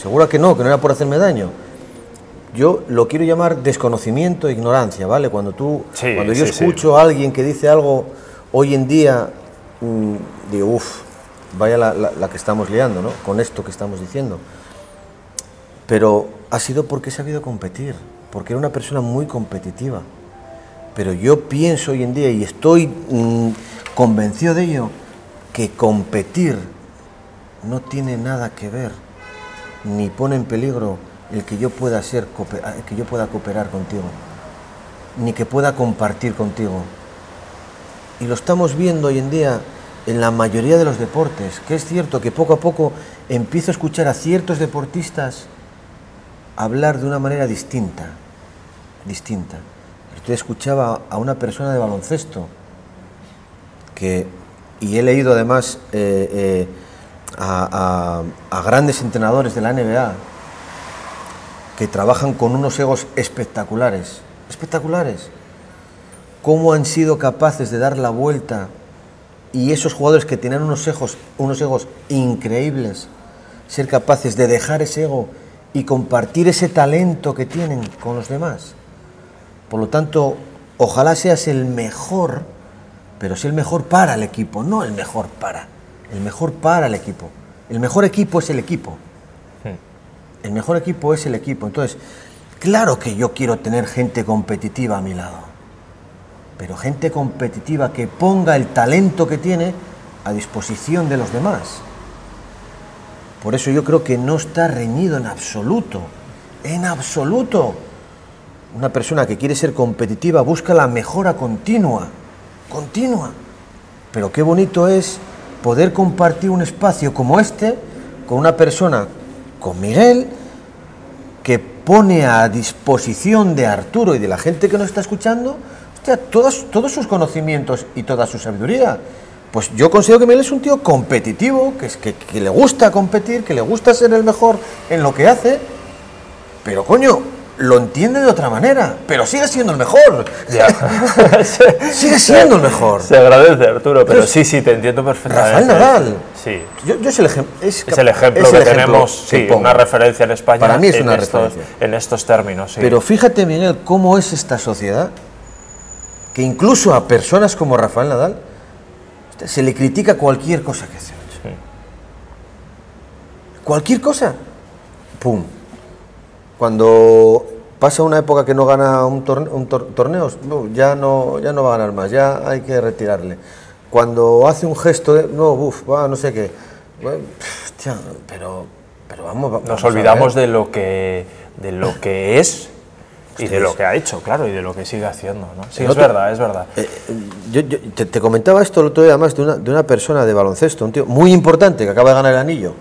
seguro que no, que no era por hacerme daño. Yo lo quiero llamar desconocimiento e ignorancia, ¿vale? Cuando tú, Sí, cuando yo sí, sí. escucho a alguien que dice algo hoy en día, mm, digo, uff, vaya la, la- la que estamos liando, ¿no? Con esto que estamos diciendo. Pero ha sido porque he sabido competir, porque era una persona muy competitiva. Pero yo pienso hoy en día y estoy mm, convencido de ello, que competir no tiene nada que ver, ni pone en peligro el que yo pueda el que yo pueda cooperar contigo, ni que pueda compartir contigo. Y lo estamos viendo hoy en día en la mayoría de los deportes, que es cierto que poco a poco empiezo a escuchar a ciertos deportistas hablar de una manera distinta, distinta. Usted escuchaba a una persona de baloncesto que, y he leído además eh, eh, a, a grandes entrenadores de la NBA que trabajan con unos egos espectaculares, espectaculares. Cómo han sido capaces de dar la vuelta y esos jugadores que tienen unos egos, unos egos increíbles, ser capaces de dejar ese ego y compartir ese talento que tienen con los demás. Por lo tanto, ojalá seas el mejor, pero sí el mejor para el equipo, no el mejor para, el mejor para el equipo. El mejor equipo es el equipo. El mejor equipo es el equipo. Entonces, claro que yo quiero tener gente competitiva a mi lado pero gente competitiva que ponga el talento que tiene a disposición de los demás. Por eso yo creo que no está reñido en absoluto, en absoluto. Una persona que quiere ser competitiva busca la mejora continua, continua. Pero qué bonito es poder compartir un espacio como este con una persona, con Miguel, que pone a disposición de Arturo y de la gente que nos está escuchando todos, sus conocimientos y toda su sabiduría. Pues yo considero que Miguel es un tío competitivo, que, que le gusta competir, que le gusta ser el mejor en lo que hace, pero coño, lo entiende de otra manera, pero sigue siendo el mejor. sigue siendo el mejor. Se agradece, Arturo, pero sí, sí, te entiendo perfectamente. Rafael Nadal. Sí. Yo, yo es, el es, es, el ejemplo que tenemos, sí, una referencia en España. Para mí es una estos, referencia. En estos términos, sí. Pero fíjate, Miguel, cómo es esta sociedad que incluso a personas como Rafael Nadal se le critica cualquier cosa que hace. Sí. Cualquier cosa. ¡Pum! Cuando pasa una época que no gana un, torne un tor torneo, ya, no, ya no va a ganar más, ya hay que retirarle. Cuando hace un gesto de, no, uff, no sé qué. Bueno, hostia, pero, pero vamos, vamos Nos olvidamos de lo, que, de lo que es y de lo que ha hecho, claro, y de lo que sigue haciendo. ¿no? Sí, es verdad, es verdad. Eh, yo, yo te, te, comentaba esto el otro día, además, de una, de una persona de baloncesto, un tío muy importante que acaba de ganar el anillo.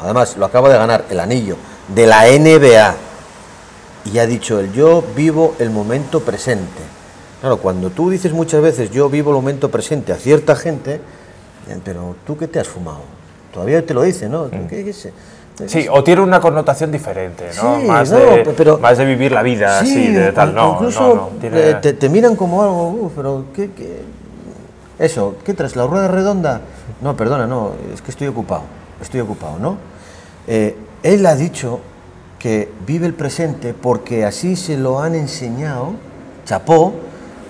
Además, lo acaba de ganar el anillo de la NBA. Y ha dicho él, yo vivo el momento presente. Claro, cuando tú dices muchas veces, yo vivo el momento presente a cierta gente, pero tú qué te has fumado. Todavía te lo dice, ¿no? Mm. ¿Qué, qué sé? Sí, o tiene una connotación diferente, ¿no? Sí, más, no, de, pero- más de vivir la vida, Sí, así, de tal, no, incluso no, no, tiene- eh, te, te miran como algo, "Uh, pero ¿qué, qué? Eso, ¿qué traes? ¿La rueda redonda? No, perdona, no, es que estoy ocupado, estoy ocupado, ¿no? Eh, él ha dicho que vive el presente porque así se lo han enseñado, chapó,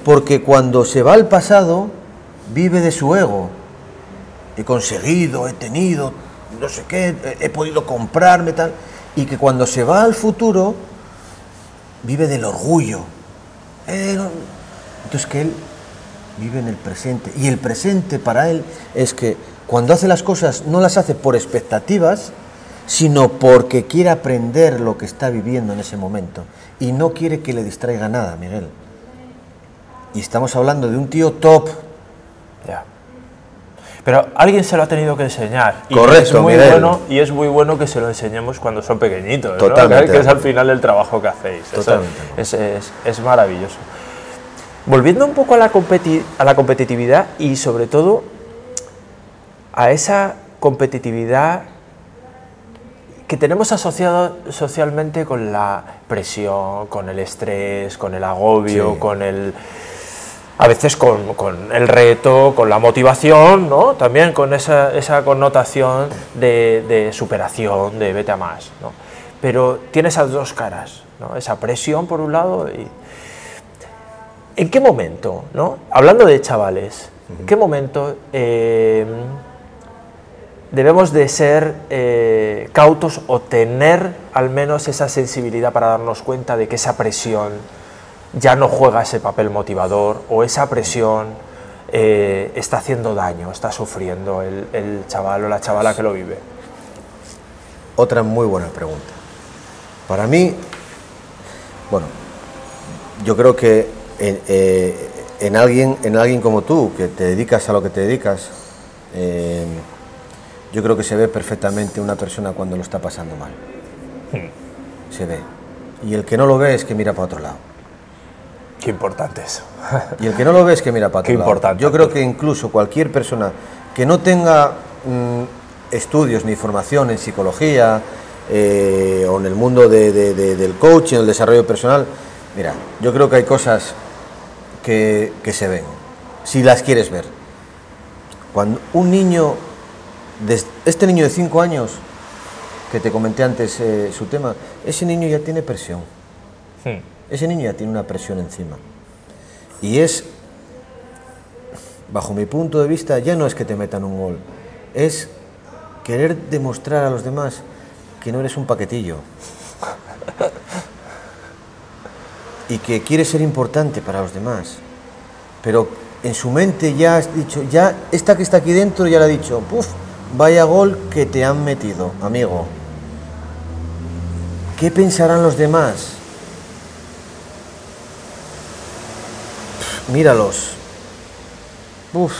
porque cuando se va al pasado vive de su ego. He conseguido, he tenido, no sé qué, he, podido comprarme tal, y que cuando se va al futuro vive del orgullo. Eh, Entonces que él vive en el presente. Y el presente para él es que cuando hace las cosas no las hace por expectativas, sino porque quiere aprender lo que está viviendo en ese momento. Y no quiere que le distraiga nada, Miguel. Y estamos hablando de un tío top. Ya. Pero alguien se lo ha tenido que enseñar. Y Correcto, es muy Miguel. bueno Y es muy bueno que se lo enseñemos cuando son pequeñitos. ¿no? Totalmente Que es al final el trabajo que hacéis. Totalmente es, es- es maravilloso. Volviendo un poco a la, competi- a la competitividad y sobre todo a esa competitividad que tenemos asociado socialmente con la presión, con el estrés, con el agobio, Sí. con el a veces con, con el reto, con la motivación, ¿no? También con esa, esa connotación de, de superación, de vete a más, ¿no? Pero tiene esas dos caras, ¿no? Esa presión por un lado y... ¿En qué momento, no? Hablando de chavales, ¿en qué momento eh, debemos de ser eh, cautos o tener al menos esa sensibilidad para darnos cuenta de que esa presión ya no juega ese papel motivador o esa presión eh, está haciendo daño, está sufriendo el, chaval o la chavala que lo vive? Otra muy buena pregunta. Para mí, bueno, yo creo que en, eh, en alguien, en alguien como tú, que te dedicas a lo que te dedicas, yo creo que se ve perfectamente una persona cuando lo está pasando mal. Hmm. Se ve. Y el que no lo ve es que mira para otro lado. Qué importante eso. Y el que no lo ve es que mira para otro Qué lado. importante. Yo creo que incluso cualquier persona que no tenga mm, estudios ni formación en psicología eh, o en el mundo de- de- de- del coaching, el desarrollo personal, mira, yo creo que hay cosas que, que se ven, si las quieres ver. Cuando un niño, este niño de 5 años, que te comenté antes eh, su tema, ese niño ya tiene presión. Hmm. Ese niño ya tiene una presión encima. Y es, bajo mi punto de vista, ya no es que te metan un gol, es querer demostrar a los demás que no eres un paquetillo. Y que quieres ser importante para los demás. Pero en su mente ya has dicho, ya esta que está aquí dentro ya le ha dicho, puf, vaya gol que te han metido, amigo. ¿Qué pensarán los demás? míralos. Uf,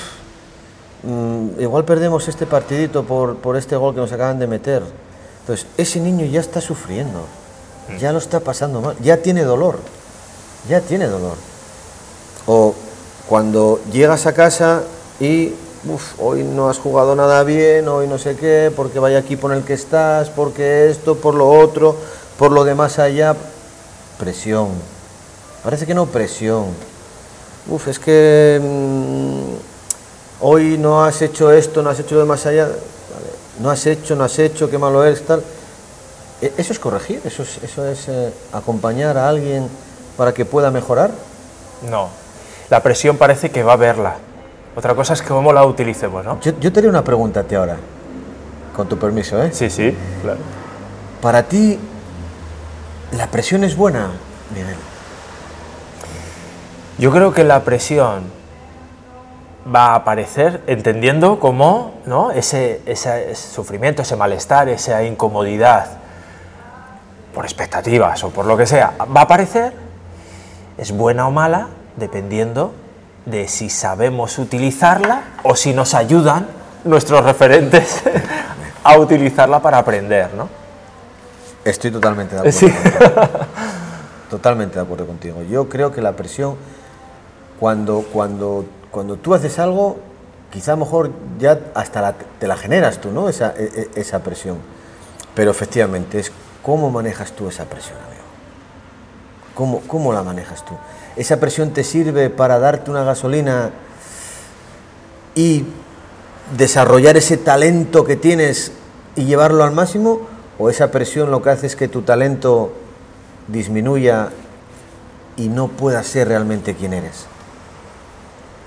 mm, igual perdemos este partidito por, por este gol que nos acaban de meter. Entonces, ese niño ya está sufriendo, ya lo está pasando mal, ya tiene dolor, ya tiene dolor. O cuando llegas a casa y, uf, hoy no has jugado nada bien, hoy no sé qué, porque vaya equipo en el que estás, porque esto, por lo otro, por lo demás allá, presión. Parece que no presión. Uf, es que mm, hoy no has hecho esto, no has hecho lo de más allá. No has hecho, no has hecho, qué malo eres, tal. E- Eso es corregir, eso es, eso es eh, acompañar a alguien para que pueda mejorar. No. La presión parece que va a verla. Otra cosa es cómo la utilicemos, ¿no? Yo, yo te haría una pregunta a ti ahora, con tu permiso, ¿eh? Sí, sí, claro. Para ti, ¿la presión es buena, Miguel? Yo creo que la presión va a aparecer entendiendo como ¿no? ese, ese sufrimiento, ese malestar, esa incomodidad por expectativas o por lo que sea, va a aparecer, es buena o mala, dependiendo de si sabemos utilizarla o si nos ayudan nuestros referentes a utilizarla para aprender, ¿no? Estoy totalmente de acuerdo. Sí. contigo. Totalmente de acuerdo contigo. Yo creo que la presión, cuando, cuando, cuando tú haces algo, quizá a lo mejor ya hasta la- te la generas tú, ¿no? Esa, e- e- esa presión. Pero efectivamente es cómo manejas tú esa presión, amigo. ¿Cómo, ¿Cómo la manejas tú? ¿Esa presión te sirve para darte una gasolina y desarrollar ese talento que tienes y llevarlo al máximo? ¿O esa presión lo que hace es que tu talento disminuya y no puedas ser realmente quien eres?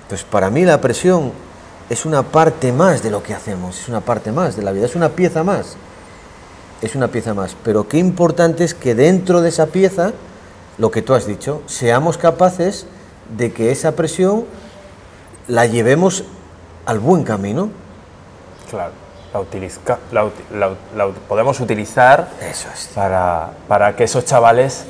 Entonces, para mí la presión es una parte más de lo que hacemos, es una parte más de la vida, es una pieza más. Es una pieza más. Pero qué importante es que dentro de esa pieza, lo que tú has dicho, seamos capaces de que esa presión la llevemos al buen camino. Claro, la, utiliza- la la la podemos utilizar Eso es. para, para que esos chavales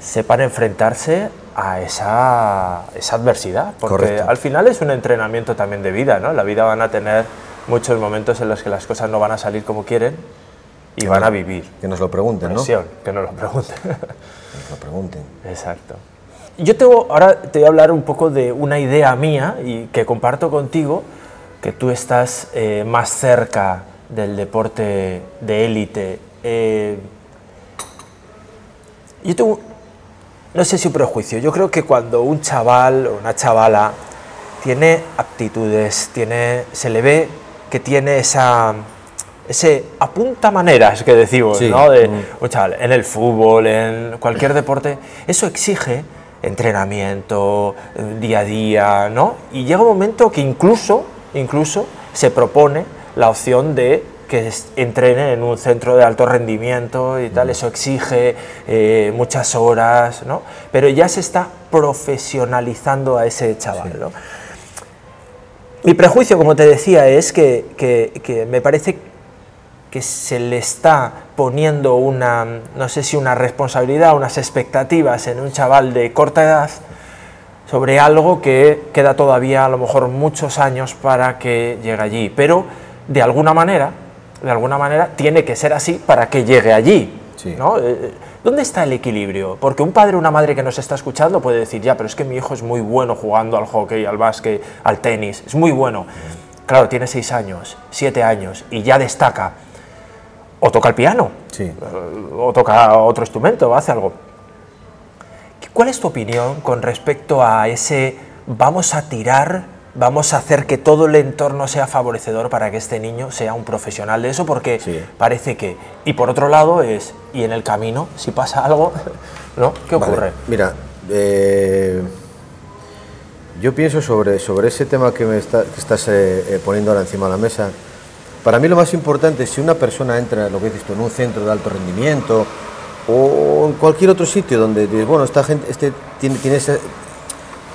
sepan enfrentarse a esa, esa adversidad. Porque Correcto. al final es un entrenamiento también de vida, ¿no? En la vida van a tener muchos momentos en los que las cosas no van a salir como quieren y van a vivir. Que nos lo pregunten, ¿no? Presión, que nos lo pregunten. Lo pregunten. Exacto. Yo tengo, ahora te voy a hablar un poco de una idea mía y que comparto contigo, que tú estás eh, más cerca del deporte de élite. Eh, yo tengo, no sé si un prejuicio, yo creo que cuando un chaval o una chavala tiene aptitudes, tiene, se le ve que tiene esa, ese apunta maneras que decimos, Sí, ¿no? De, mm. un chaval, en el fútbol, en cualquier deporte, eso exige entrenamiento, eh, día a día, ¿no? Y llega un momento que incluso, incluso se propone la opción de que entrenen en un centro de alto rendimiento y tal, eso exige eh, muchas horas, ¿no? Pero ya se está profesionalizando a ese chaval, ¿no? Mi prejuicio, como te decía, es que, que- que me parece que se le está poniendo una, no sé si una responsabilidad, unas expectativas en un chaval de corta edad sobre algo que queda todavía a lo mejor muchos años para que llegue allí, pero de alguna manera, de alguna manera tiene que ser así para que llegue allí. Sí. ¿no? Eh, ¿Dónde está el equilibrio? Porque un padre o una madre que nos está escuchando puede decir, ya, pero es que mi hijo es muy bueno jugando al hockey, al básquet, al tenis, es muy bueno. Claro, tiene seis años, siete años y ya destaca. O toca el piano, Sí. eh, o toca otro instrumento, o hace algo. ¿Cuál es tu opinión con respecto a ese vamos a tirar, vamos a hacer que todo el entorno sea favorecedor para que este niño sea un profesional de eso? Porque Sí. parece que. Y por otro lado es, y en el camino, si pasa algo, ¿no? ¿Qué Vale, ocurre? Mira, eh, yo pienso sobre, sobre ese tema que me está- que estás eh, poniendo ahora encima de la mesa. Para mí lo más importante es si una persona entra, lo que dices tú, en un centro de alto rendimiento o en cualquier otro sitio donde dices, bueno, esta gente este tiene, tiene, esa-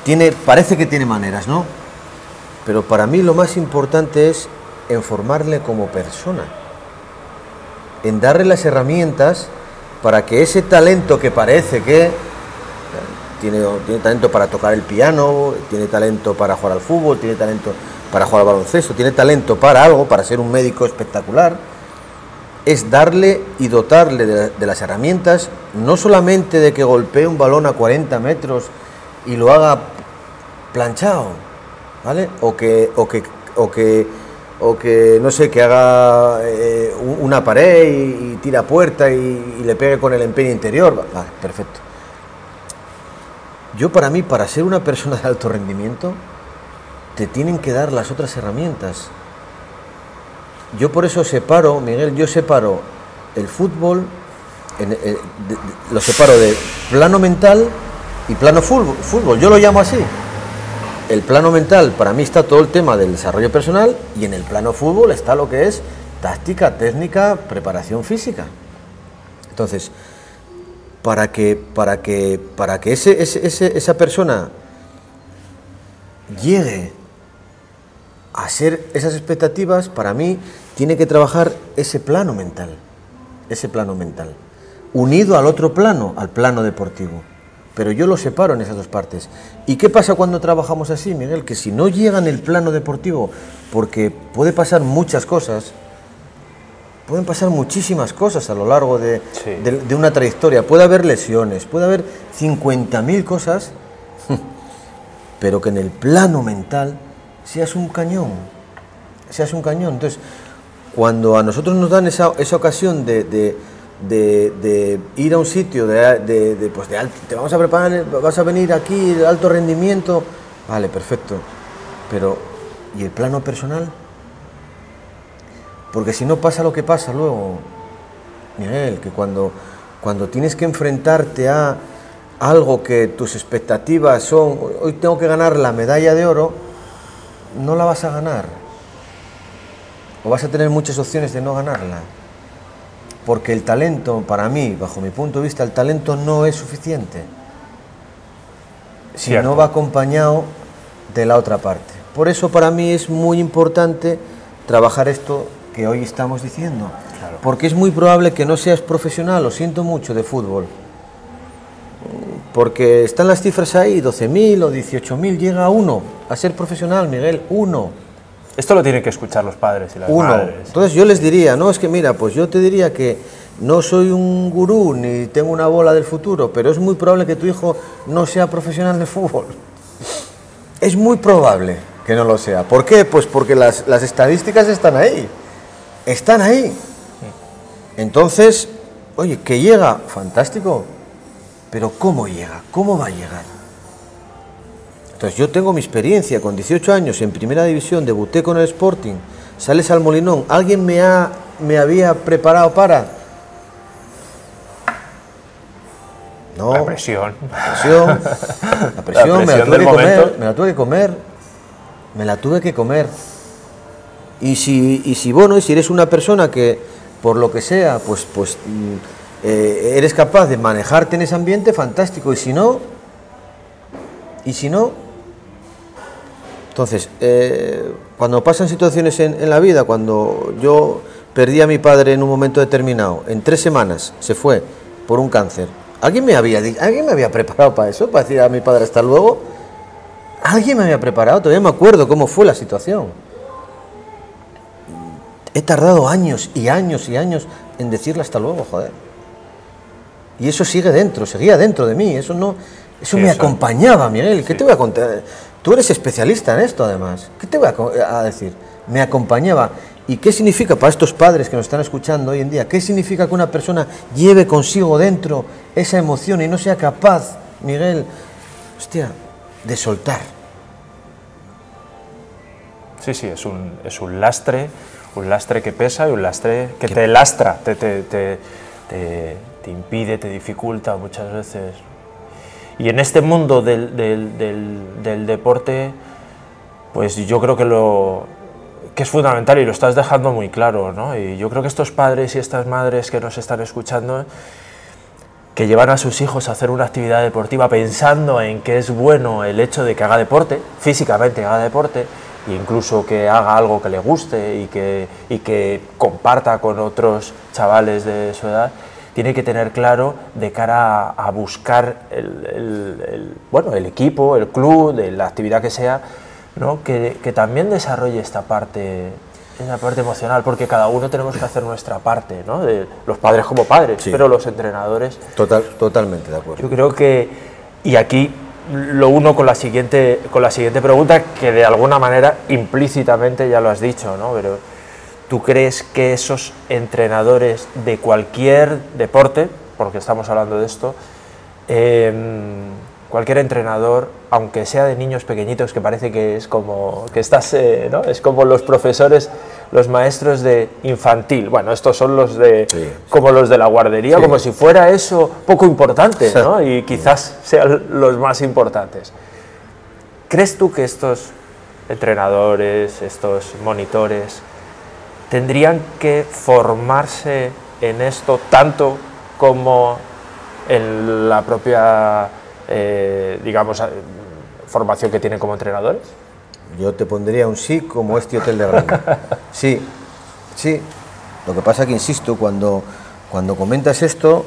tiene, parece que tiene maneras, ¿no? Pero para mí lo más importante es en formarle como persona en darle las herramientas para que ese talento que parece que eh, tiene, tiene talento para tocar el piano, tiene talento para jugar al fútbol, tiene talento para jugar al baloncesto, tiene talento para algo, para ser un médico espectacular, es darle y dotarle de, las herramientas, no solamente de que golpee un balón a 40 metros y lo haga planchado, ¿vale? O que, o que, o que, o que no sé, que haga eh, un- una pared y, y tira puerta y, y le pegue con el empeño interior. Vale, perfecto. Yo para mí, para ser una persona de alto rendimiento, te tienen que dar las otras herramientas. Yo por eso separo, Miguel, yo separo el fútbol, eh, lo separo de plano mental y plano fútbol, fútbol. Yo lo llamo así. El plano mental, para mí está todo el tema del desarrollo personal y en el plano fútbol está lo que es táctica, técnica, preparación física. Entonces, para que, para que, para que ese- ese- esa persona llegue a ser esas expectativas, para mí tiene que trabajar ese plano mental, ese plano mental, unido al otro plano, al plano deportivo. Pero yo lo separo en esas dos partes. ¿Y qué pasa cuando trabajamos así, Miguel? Que si no llega en el plano deportivo, porque puede pasar muchas cosas, pueden pasar muchísimas cosas a lo largo de, Sí. de- de una trayectoria. Puede haber lesiones, puede haber 50.000 cosas, pero que en el plano mental seas un cañón, seas un cañón. Entonces, cuando a nosotros nos dan esa, esa ocasión de, de- ir a un sitio de, pues alto, te vamos a preparar, vas a venir aquí de alto rendimiento, vale, perfecto, pero ¿y el plano personal? Porque si no pasa lo que pasa luego, Miguel, que cuando, cuando tienes que enfrentarte a algo que tus expectativas son, hoy tengo que ganar la medalla de oro, no la vas a ganar. O vas a tener muchas opciones de no ganarla. Porque el talento, para mí, bajo mi punto de vista, el talento no es suficiente. Si Cierto. no va acompañado de la otra parte. Por eso para mí es muy importante trabajar esto que hoy estamos diciendo. Claro. Porque es muy probable que no seas profesional, lo siento mucho, de fútbol. Porque están las cifras ahí, 12.000 o 18.000, llega uno a ser profesional, Miguel, uno. Esto lo tienen que escuchar los padres y las Uno. madres. Entonces yo les diría, no, es que mira, pues yo te diría que no soy un gurú ni tengo una bola del futuro, pero es muy probable que tu hijo no sea profesional de fútbol. Es muy probable que no lo sea. ¿Por qué? Pues porque las, las estadísticas están ahí. Están ahí. Entonces, oye, que llega, fantástico. Pero ¿cómo llega? ¿Cómo va a llegar? Entonces yo tengo mi experiencia, con 18 años en primera división, debuté con el Sporting, sales al Molinón, ¿alguien me, ha, me había preparado para? No, La presión. la presión, la presión, me la tuve que comer, me la tuve que comer, me la tuve que comer. Y si, y si bueno, y si eres una persona que por lo que sea, pues, pues mm, eh, eres capaz de manejarte en ese ambiente, fantástico. Y si no, y si no, entonces, eh, cuando pasan situaciones en, en la vida, cuando yo perdí a mi padre en un momento determinado, en tres semanas se fue por un cáncer, ¿alguien me había, ¿alguien me había preparado para eso? Para decir a mi padre hasta luego. Alguien me había preparado, todavía me acuerdo cómo fue la situación. He tardado años y años y años en decirle hasta luego, joder. Y eso sigue dentro, seguía dentro de mí, eso no, eso Sí, me eso- acompañaba, Miguel. ¿Qué sí. te voy a contar? Tú eres especialista en esto, además. ¿Qué te voy a, decir? Me acompañaba. ¿Y qué significa para estos padres que nos están escuchando hoy en día? ¿Qué significa que una persona lleve consigo dentro esa emoción y no sea capaz, Miguel, hostia, de soltar? Sí, sí, es un, es un lastre, un lastre que pesa y un lastre que te lastra, te, te, te, te- te impide, te dificulta muchas veces. Y en este mundo del, del- del- del deporte, pues yo creo que, lo, que es fundamental y lo estás dejando muy claro, ¿no? Y yo creo que estos padres y estas madres que nos están escuchando, que llevan a sus hijos a hacer una actividad deportiva pensando en que es bueno el hecho de que haga deporte, físicamente haga deporte, e incluso que haga algo que le guste y que, y que comparta con otros chavales de su edad, tiene que tener claro de cara a, a buscar el, el- el- bueno, el equipo, el club, de la actividad que sea, ¿no? que, que también desarrolle esta parte, esa parte emocional, porque cada uno tenemos que hacer nuestra parte, ¿no? de los padres como padres, Sí. pero los entrenadores Total, totalmente de acuerdo. yo creo que, y aquí lo uno con la siguiente, con la siguiente pregunta, que de alguna manera implícitamente ya lo has dicho, ¿no? Pero ¿tú crees que esos entrenadores de cualquier deporte, porque estamos hablando de esto, em, cualquier entrenador, aunque sea de niños pequeñitos, que parece que es como que estás, eh, ¿no? Es como los profesores, los maestros de infantil. Bueno, estos son los de Sí. como los de la guardería, Sí. como si fuera eso poco importante, ¿no? Y quizás sean los más importantes. ¿Crees tú que estos entrenadores, estos monitores, tendrían que formarse en esto tanto como en la propia, eh, digamos, formación que tienen como entrenadores? Yo te pondría un sí como este hotel de grande. Sí, sí. Lo que pasa que, insisto, cuando, cuando comentas esto,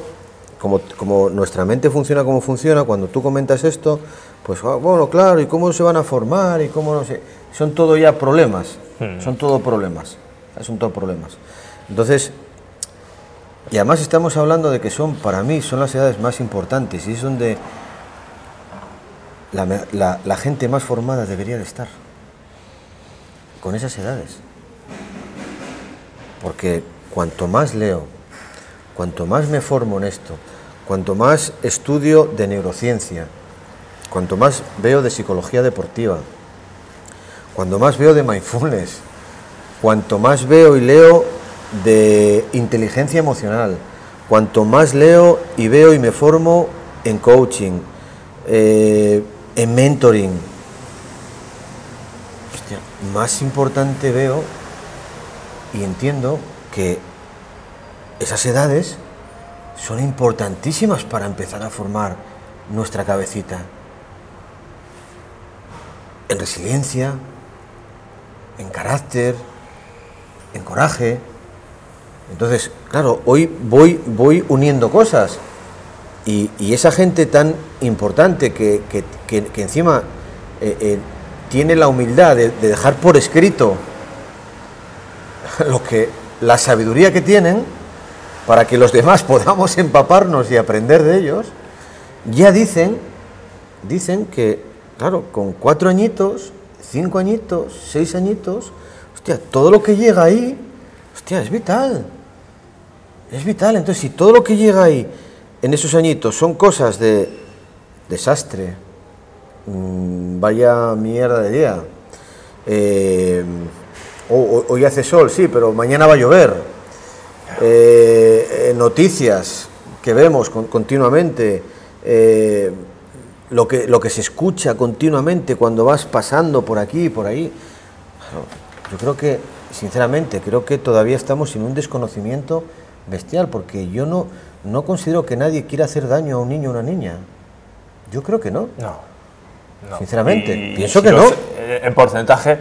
como, como nuestra mente funciona como funciona, cuando tú comentas esto, pues ah, bueno, claro, ¿y cómo se van a formar? ¿Y cómo no sé? Son todo ya problemas. Son todo problemas. Son todo problemas. Entonces, y además estamos hablando de que son, para mí, son las edades más importantes y es donde la- la gente más formada debería de estar. Con esas edades. Porque cuanto más leo, cuanto más me formo en esto, cuanto más estudio de neurociencia, cuanto más veo de psicología deportiva, cuanto más veo de mindfulness, cuanto más veo y leo de inteligencia emocional, cuanto más leo y veo y me formo en coaching, eh, en mentoring, más importante veo y entiendo que esas edades son importantísimas para empezar a formar nuestra cabecita en resiliencia, en carácter, en coraje. Entonces, claro, hoy voy, voy uniendo cosas y, esa gente tan importante que, que- que- encima eh, eh, tiene la humildad de, de dejar por escrito lo que la sabiduría que tienen para que los demás podamos empaparnos y aprender de ellos, ya dicen, dicen que, claro, con cuatro añitos, cinco añitos, seis añitos, hostia, todo lo que llega ahí, hostia, es vital. Es vital. Entonces, si todo lo que llega ahí en esos añitos son cosas de desastre, mm, vaya mierda de día, eh, ho- ho- hoy hace sol, sí, pero mañana va a llover, eh, eh, noticias que vemos con- continuamente, lo, que, lo que se escucha continuamente cuando vas pasando por aquí y por ahí. Yo creo que, sinceramente, creo que todavía estamos en un desconocimiento bestial, porque yo no, no considero que nadie quiera hacer daño a un niño o una niña. Yo creo que no. No. no. Sinceramente, pienso que si no. eh, en porcentaje,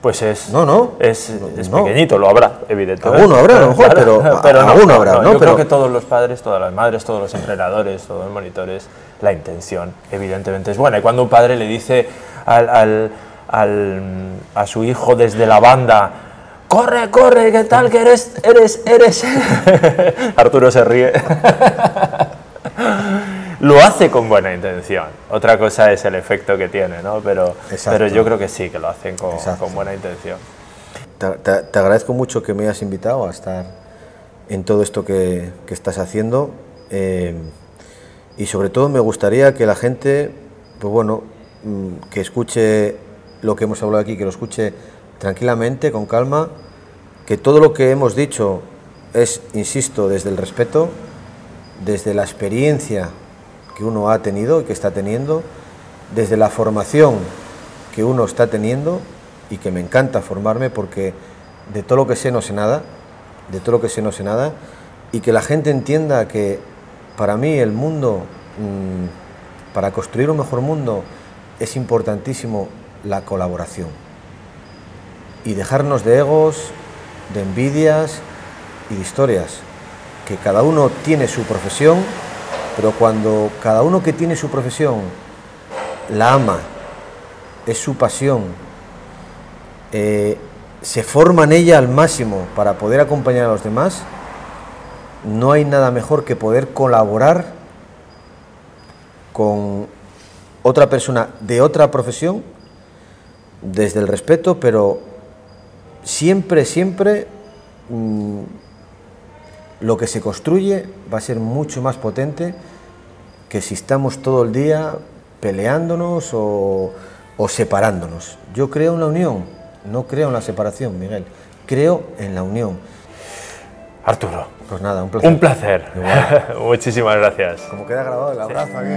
pues es, No, no. es, No, es no. pequeñito, lo habrá, evidentemente. Alguno habrá, a lo mejor, pero a- alguno habrá, ¿no? Yo Pero- creo que todos los padres, todas las madres, todos los entrenadores, todos los monitores, la intención, evidentemente, es buena. Y cuando un padre le dice al, a su hijo desde la banda, corre, corre, ¿qué tal? Que eres, eres, eres. Arturo se ríe. Lo hace con buena intención. Otra cosa es el efecto que tiene, ¿no? Pero, pero yo creo que sí, que lo hacen con, con buena intención. Te, agradezco mucho que me hayas invitado a estar en todo esto que, que estás haciendo. Eh, y sobre todo me gustaría que la gente, pues bueno, mm, que escuche lo que hemos hablado aquí, que lo escuche tranquilamente, con calma, que todo lo que hemos dicho es, insisto, desde el respeto, desde la experiencia que uno ha tenido y que está teniendo, desde la formación que uno está teniendo y que me encanta formarme porque de todo lo que sé no sé nada, de todo lo que sé no sé nada, y que la gente entienda que para mí el mundo, mm, para construir un mejor mundo, es importantísimo la colaboración. Y dejarnos de egos, de envidias y de historias, que cada uno tiene su profesión, pero cuando cada uno que tiene su profesión la ama, es su pasión, eh, se forma en ella al máximo para poder acompañar a los demás, no hay nada mejor que poder colaborar con otra persona de otra profesión desde el respeto, pero siempre, siempre mm, lo que se construye va a ser mucho más potente que si estamos todo el día peleándonos o, separándonos. Yo creo en la unión, no creo en la separación, Miguel, creo en la unión. Arturo. Pues nada, un placer. Un placer. Muchísimas gracias. Como queda grabado el abrazo aquí.